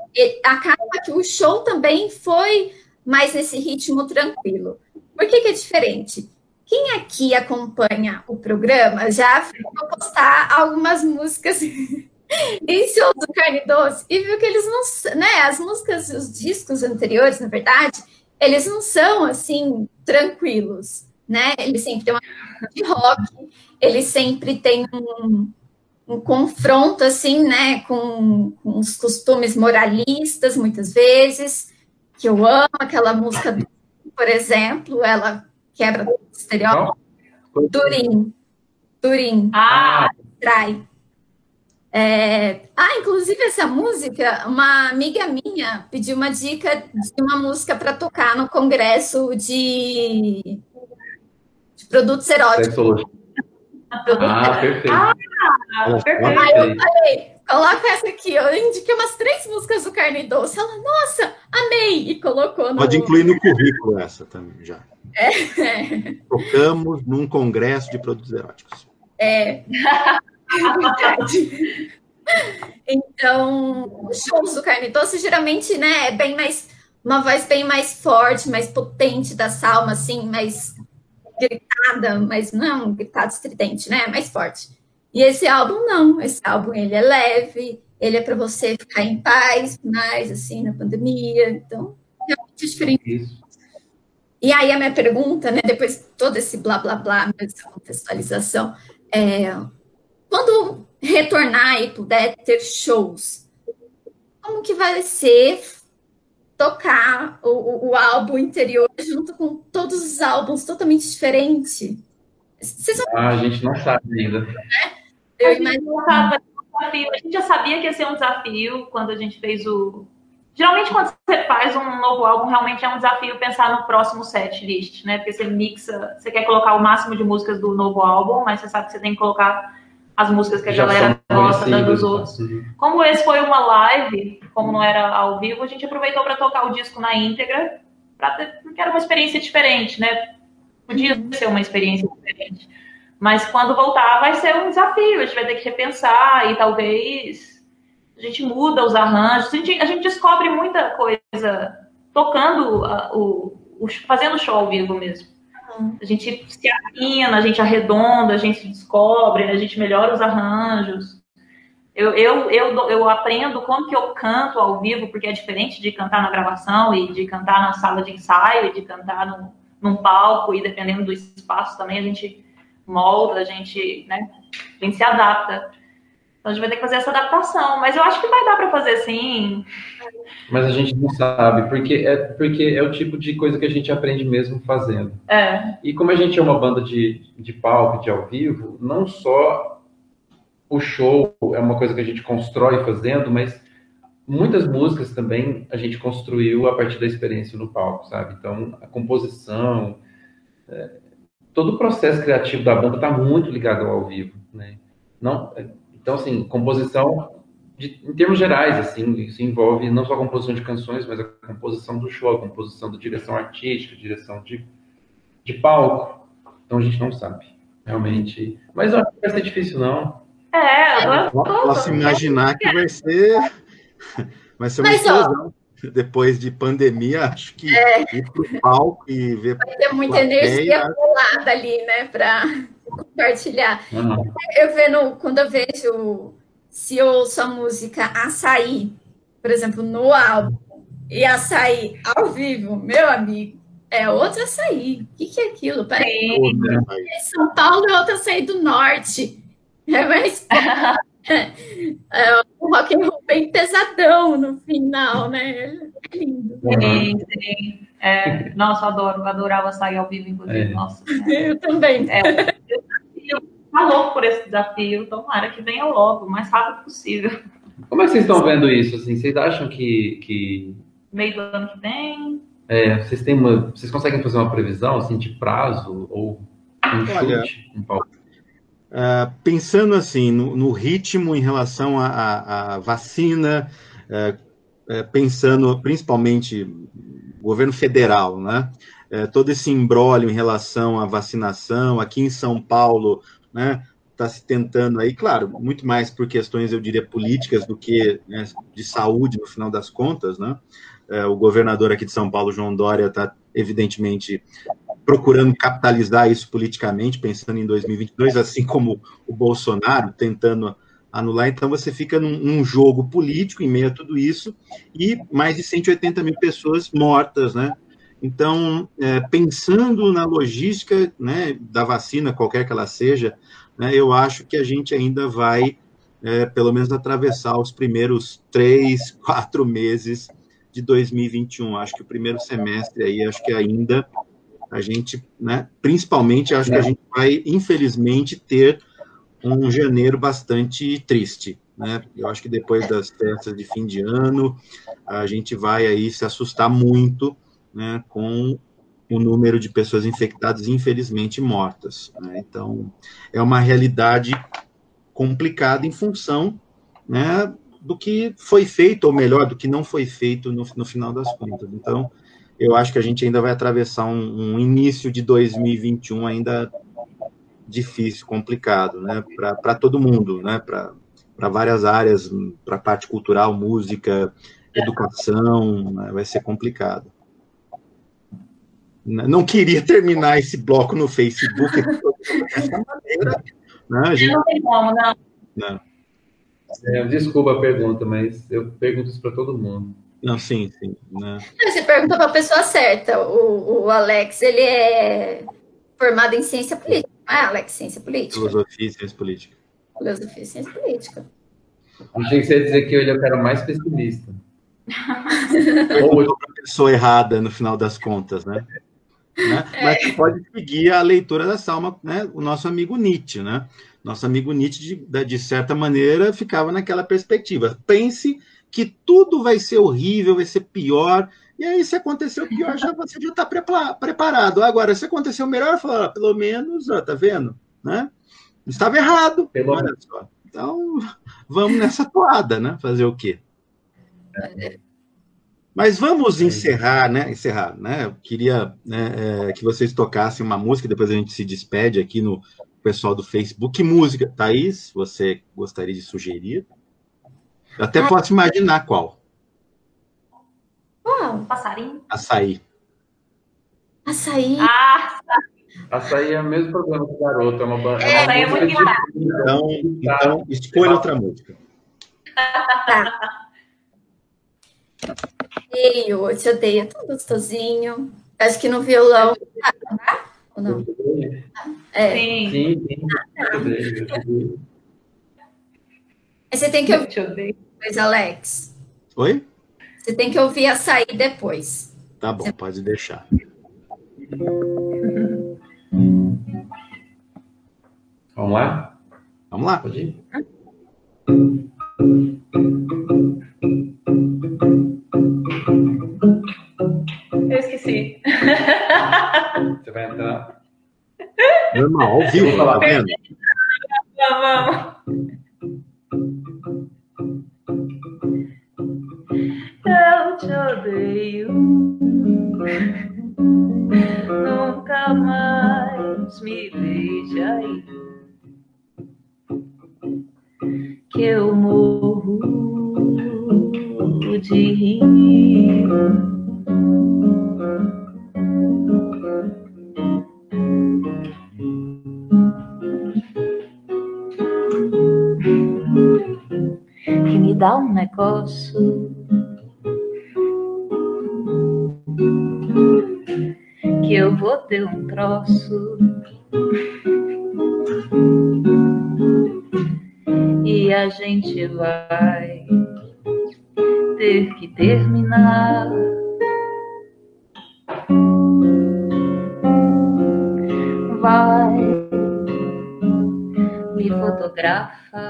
[SPEAKER 2] acaba que o show também foi mais nesse ritmo tranquilo. Por que, que é diferente? Quem aqui acompanha o programa já viu postar algumas músicas em show do Carne Doce e viu que eles não, né? As músicas, os discos anteriores, na verdade, eles não são assim tranquilos, né? Eles sempre têm uma de rock, eles sempre têm um, um confronto assim, né, com, com, os costumes moralistas, muitas vezes, que eu amo aquela música, por exemplo, ela quebra o estereótipo. Turim. Turim.
[SPEAKER 3] Ah,
[SPEAKER 2] trai. É... Ah, inclusive essa música, uma amiga minha pediu uma dica de uma música para tocar no congresso de, de produtos eróticos.
[SPEAKER 4] Ah, perfeito. Ah,
[SPEAKER 2] perfeito. Aí eu falei, coloca essa aqui. Eu indiquei umas três músicas do Carne Doce. Ela, nossa, amei! E colocou no...
[SPEAKER 1] Pode incluir no currículo essa também, já. É. Tocamos num congresso de produtos eróticos.
[SPEAKER 2] É. então, os shows do Carne Doce, geralmente, né, é bem mais... Uma voz bem mais forte, mais potente da salma, assim, mais gritada, mas não gritada estridente, né? Mais forte. E esse álbum não, esse álbum ele é leve, ele é para você ficar em paz, mais assim na pandemia, então realmente é diferente. Isso. E aí a minha pergunta, né, depois de todo esse blá blá blá, essa contextualização, é, quando retornar e puder ter shows, como que vai ser tocar o, o, o, álbum interior junto com todos os álbuns totalmente diferentes.
[SPEAKER 4] Vocês ah, a gente não sabe ainda. Né?
[SPEAKER 3] Eu imagino. A gente já sabia que ia ser um desafio quando a gente fez o. Geralmente, quando você faz um novo álbum, realmente é um desafio pensar no próximo set list, né? Porque você mixa, você quer colocar o máximo de músicas do novo álbum, mas você sabe que você tem que colocar as músicas que a Já galera gosta da dos outros. Como esse foi uma live, como não era ao vivo, a gente aproveitou para tocar o disco na íntegra, ter, porque era uma experiência diferente, né? Podia ser uma experiência diferente. Mas quando voltar vai ser um desafio, a gente vai ter que repensar e talvez a gente muda os arranjos, a gente, a gente descobre muita coisa tocando a, o, fazendo show ao vivo mesmo. A gente se afina, a gente arredonda, a gente descobre, a gente melhora os arranjos. Eu, eu, eu, eu aprendo como que eu canto ao vivo, porque é diferente de cantar na gravação e de cantar na sala de ensaio e de cantar no, num palco e dependendo do espaço também a gente molda, a gente, né, a gente se adapta. Então a gente vai ter que fazer essa adaptação, mas eu acho que vai dar para fazer sim.
[SPEAKER 4] Mas a gente não sabe, porque é, porque é o tipo de coisa que a gente aprende mesmo fazendo.
[SPEAKER 3] É.
[SPEAKER 4] E como a gente é uma banda de, de palco, de ao vivo, não só o show é uma coisa que a gente constrói fazendo, mas muitas músicas também a gente construiu a partir da experiência no palco, sabe? Então, a composição, é, todo o processo criativo da banda está muito ligado ao, ao vivo, né? Não, então, assim, composição, de, em termos gerais, assim, isso envolve não só a composição de canções, mas a composição do show, a composição da direção artística, direção de, de palco. Então, a gente não sabe, realmente. Mas eu acho que vai ser difícil, não.
[SPEAKER 3] É, eu
[SPEAKER 1] posso imaginar que vai ser... Vai ser uma mas, explosão. Ó, depois de pandemia, acho que é, ir pro palco e ver.
[SPEAKER 2] Vai ter muita plateia, energia acumulada ali, né, para compartilhar. Uhum. Eu vendo, quando eu vejo, se eu ouço a música Açaí, por exemplo, no álbum, e Açaí ao vivo, meu amigo, é outra açaí. O que, que é aquilo? Peraí. É São Paulo é outra açaí do norte. É mais. é um rock and roll bem pesadão no final, né? É lindo.
[SPEAKER 3] Sim, sim. É, nossa, adoro, adorava sair ao vivo, inclusive. É. Nossa,
[SPEAKER 2] é. Eu também.
[SPEAKER 3] É, eu tá louco por esse desafio, tomara que venha logo, o mais rápido possível.
[SPEAKER 4] Como é que vocês estão vendo isso? Assim, vocês acham que, que...
[SPEAKER 3] Meio do ano que vem?
[SPEAKER 4] É, vocês, têm uma, vocês conseguem fazer uma previsão assim, de prazo ou um chute? Um
[SPEAKER 1] uh, pensando assim no, no, ritmo em relação à vacina, uh, uh, pensando principalmente governo federal, né? É, todo esse embrólio em relação à vacinação, aqui em São Paulo, né? Está se tentando aí, claro, muito mais por questões, eu diria, políticas do que né, de saúde, no final das contas, né? É, o governador aqui de São Paulo, João Dória, está evidentemente procurando capitalizar isso politicamente, pensando em 2022, assim como o Bolsonaro tentando anular. Então, você fica num, num, jogo político em meio a tudo isso e mais de 180 mil pessoas mortas, né? Então, é, pensando na logística né, da vacina, qualquer que ela seja, né, eu acho que a gente ainda vai, é, pelo menos, atravessar os primeiros três, quatro meses de 2021. Acho que o primeiro semestre aí, acho que ainda a gente, né, principalmente, acho que a gente vai, infelizmente, ter um janeiro bastante triste. Né? Eu acho que depois das festas de fim de ano, a gente vai aí se assustar muito né, com o número de pessoas infectadas e, infelizmente, mortas. Né? Então, é uma realidade complicada em função né, do que foi feito, ou melhor, do que não foi feito no, no final das contas. Então, eu acho que a gente ainda vai atravessar um, um início de 2021 ainda difícil, complicado, né, para todo mundo, né, para várias áreas, para a parte cultural, música, educação, né, vai ser complicado. Não queria terminar esse bloco no Facebook dessa maneira. Né, a gente... Não tem como, não. não.
[SPEAKER 4] É, desculpa a pergunta, mas eu pergunto isso para todo mundo.
[SPEAKER 1] Não, sim, sim. Né?
[SPEAKER 2] Você perguntou para a pessoa certa. O, o Alex, ele é formado em ciência política. Ah, Alex, ciência política.
[SPEAKER 1] Filosofia e ciência política.
[SPEAKER 2] Filosofia e ciência política.
[SPEAKER 4] Achei que você ia dizer que ele é o mais pessimista.
[SPEAKER 1] Ou a pessoa errada no final das contas, né? né? É. Mas você pode seguir a leitura da Salma, né? O nosso amigo Nietzsche, né? Nosso amigo Nietzsche, de, de certa maneira, ficava naquela perspectiva. Pense que tudo vai ser horrível, vai ser pior, e aí, se aconteceu pior, já, você já está preparado. Agora, se aconteceu melhor, fala, ah, pelo menos, ó, tá vendo? Né? Estava errado. Pelo olha só. Então, vamos nessa toada, né? Fazer o quê? Mas vamos encerrar, né? Encerrar, né? Eu queria né, é, que vocês tocassem uma música, depois a gente se despede aqui no pessoal do Facebook. Que música, Thaís, você gostaria de sugerir? Eu até ah, posso imaginar qual.
[SPEAKER 3] Ah, um passarinho.
[SPEAKER 1] Açaí.
[SPEAKER 2] Açaí.
[SPEAKER 3] Ah,
[SPEAKER 4] Açaí é o mesmo problema do garoto. É uma,
[SPEAKER 3] É,
[SPEAKER 4] é
[SPEAKER 3] é muito
[SPEAKER 1] Então, então escolha outra música.
[SPEAKER 2] Odeio, eu te odeio. É tão gostosinho. Acho que no violão. Ah, ou não? É.
[SPEAKER 3] sim.
[SPEAKER 4] Sim, sim. Odeio.
[SPEAKER 2] Mas você tem que ouvir
[SPEAKER 3] Eu te odeio.
[SPEAKER 2] depois, Alex.
[SPEAKER 1] Oi?
[SPEAKER 2] Você tem que ouvir açaí depois.
[SPEAKER 1] Tá bom, pode deixar.
[SPEAKER 4] Vamos lá?
[SPEAKER 1] Vamos lá.
[SPEAKER 4] Pode ir?
[SPEAKER 3] Eu esqueci.
[SPEAKER 4] Você vai entrar.
[SPEAKER 1] Normal, ao vivo, tá vendo?
[SPEAKER 3] Vamos. 呃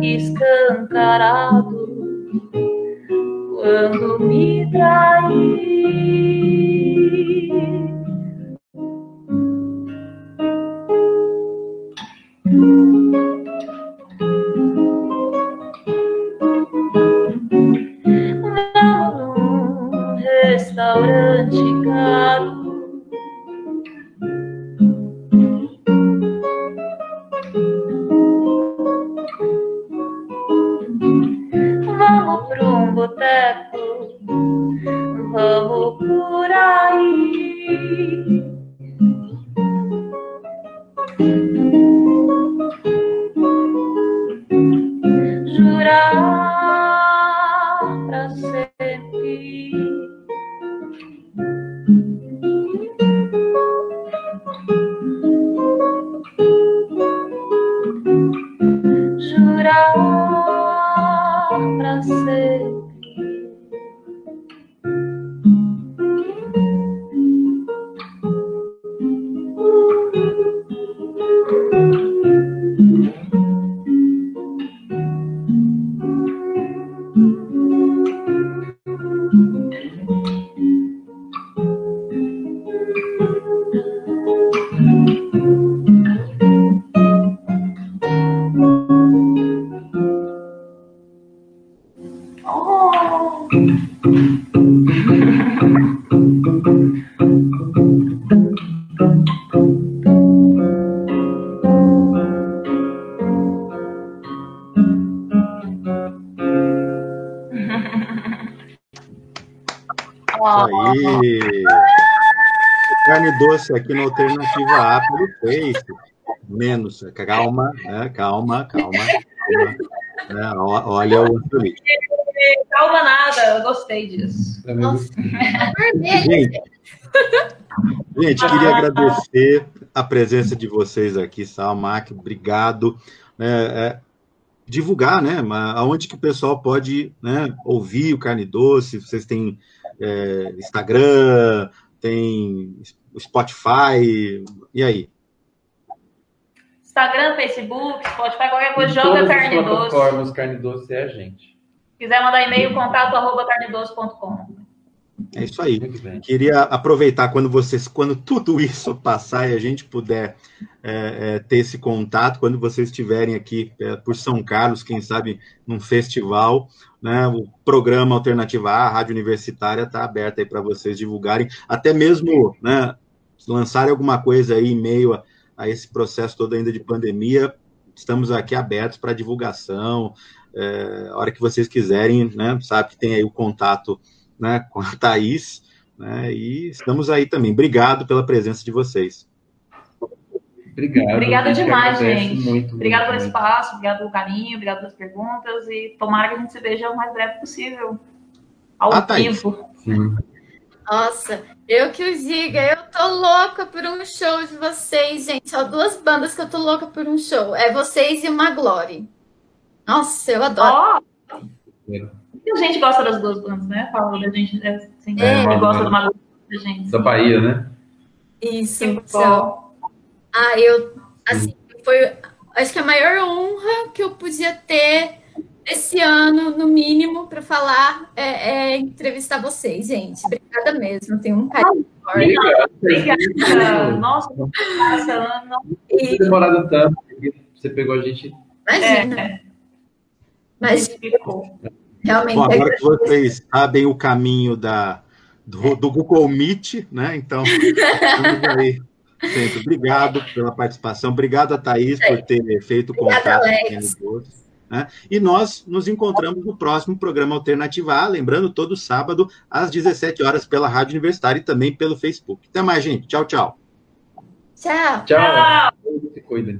[SPEAKER 3] muito,
[SPEAKER 1] Aqui na alternativa A pelo Face. Menos. Calma, né? calma, calma. calma. Né? Olha o Angelito.
[SPEAKER 3] Calma nada, eu gostei disso.
[SPEAKER 2] Nossa, vermelho.
[SPEAKER 1] Gente, gente, queria agradecer a presença de vocês aqui, Salmac, obrigado. É, é, divulgar, né? Aonde que o pessoal pode né, ouvir o Carne Doce? Vocês têm é, Instagram, tem Spotify, e aí?
[SPEAKER 3] Instagram, Facebook, Spotify, qualquer coisa, joga Carne Doce.
[SPEAKER 4] plataformas Carne Doce é a gente.
[SPEAKER 3] Se quiser mandar e-mail, contato arroba carnedoce.com.
[SPEAKER 1] É isso aí. Queria aproveitar quando vocês, quando tudo isso passar e a gente puder é, é, ter esse contato, quando vocês estiverem aqui é, por São Carlos, quem sabe num festival, né? O programa Alternativa A, a Rádio Universitária, está aberto aí para vocês divulgarem, até mesmo, né? Lançarem alguma coisa aí em meio a, a esse processo todo ainda de pandemia. Estamos aqui abertos para divulgação. É, a hora que vocês quiserem, né? Sabe que tem aí o contato né, com a Thaís, né, e estamos aí também. Obrigado pela presença de vocês.
[SPEAKER 3] Obrigado. Obrigada demais, gente. Muito, obrigado pelo espaço, obrigado pelo carinho, obrigado pelas perguntas e tomara que a gente se veja o mais breve possível. Ao ah, vivo.
[SPEAKER 2] Nossa, eu que os diga, eu tô louca por um show de vocês, gente. Só duas bandas que eu tô louca por um show. É vocês e uma Glory. Nossa, eu adoro.
[SPEAKER 3] Oh. E a gente gosta das duas bandas, né? Fala da gente, né? assim, é, é, gosta do Mago da gente.
[SPEAKER 4] Da Bahia, né?
[SPEAKER 2] Isso. Então, ah, eu, assim, foi, acho que a maior honra que eu podia ter esse ano, no mínimo, para falar, é, é, entrevistar vocês, gente. Obrigada mesmo, tenho um carinho
[SPEAKER 3] forte. Obrigada. Nossa, essa ano.
[SPEAKER 4] E... demorado tanto, você pegou a gente.
[SPEAKER 2] Imagina. É. Imagina.
[SPEAKER 1] Realmente. Bom, agora que vocês sabem o caminho da, do, do Google Meet, né? Então, aí. Sempre. Obrigado pela participação. Obrigado a Thaís por ter feito o contato com né? E nós nos encontramos no próximo programa Alternativa A, lembrando, todo sábado, às 17 horas, pela Rádio Universitária e também pelo Facebook. Até mais, gente. Tchau, tchau.
[SPEAKER 2] Tchau.
[SPEAKER 3] Tchau. tchau.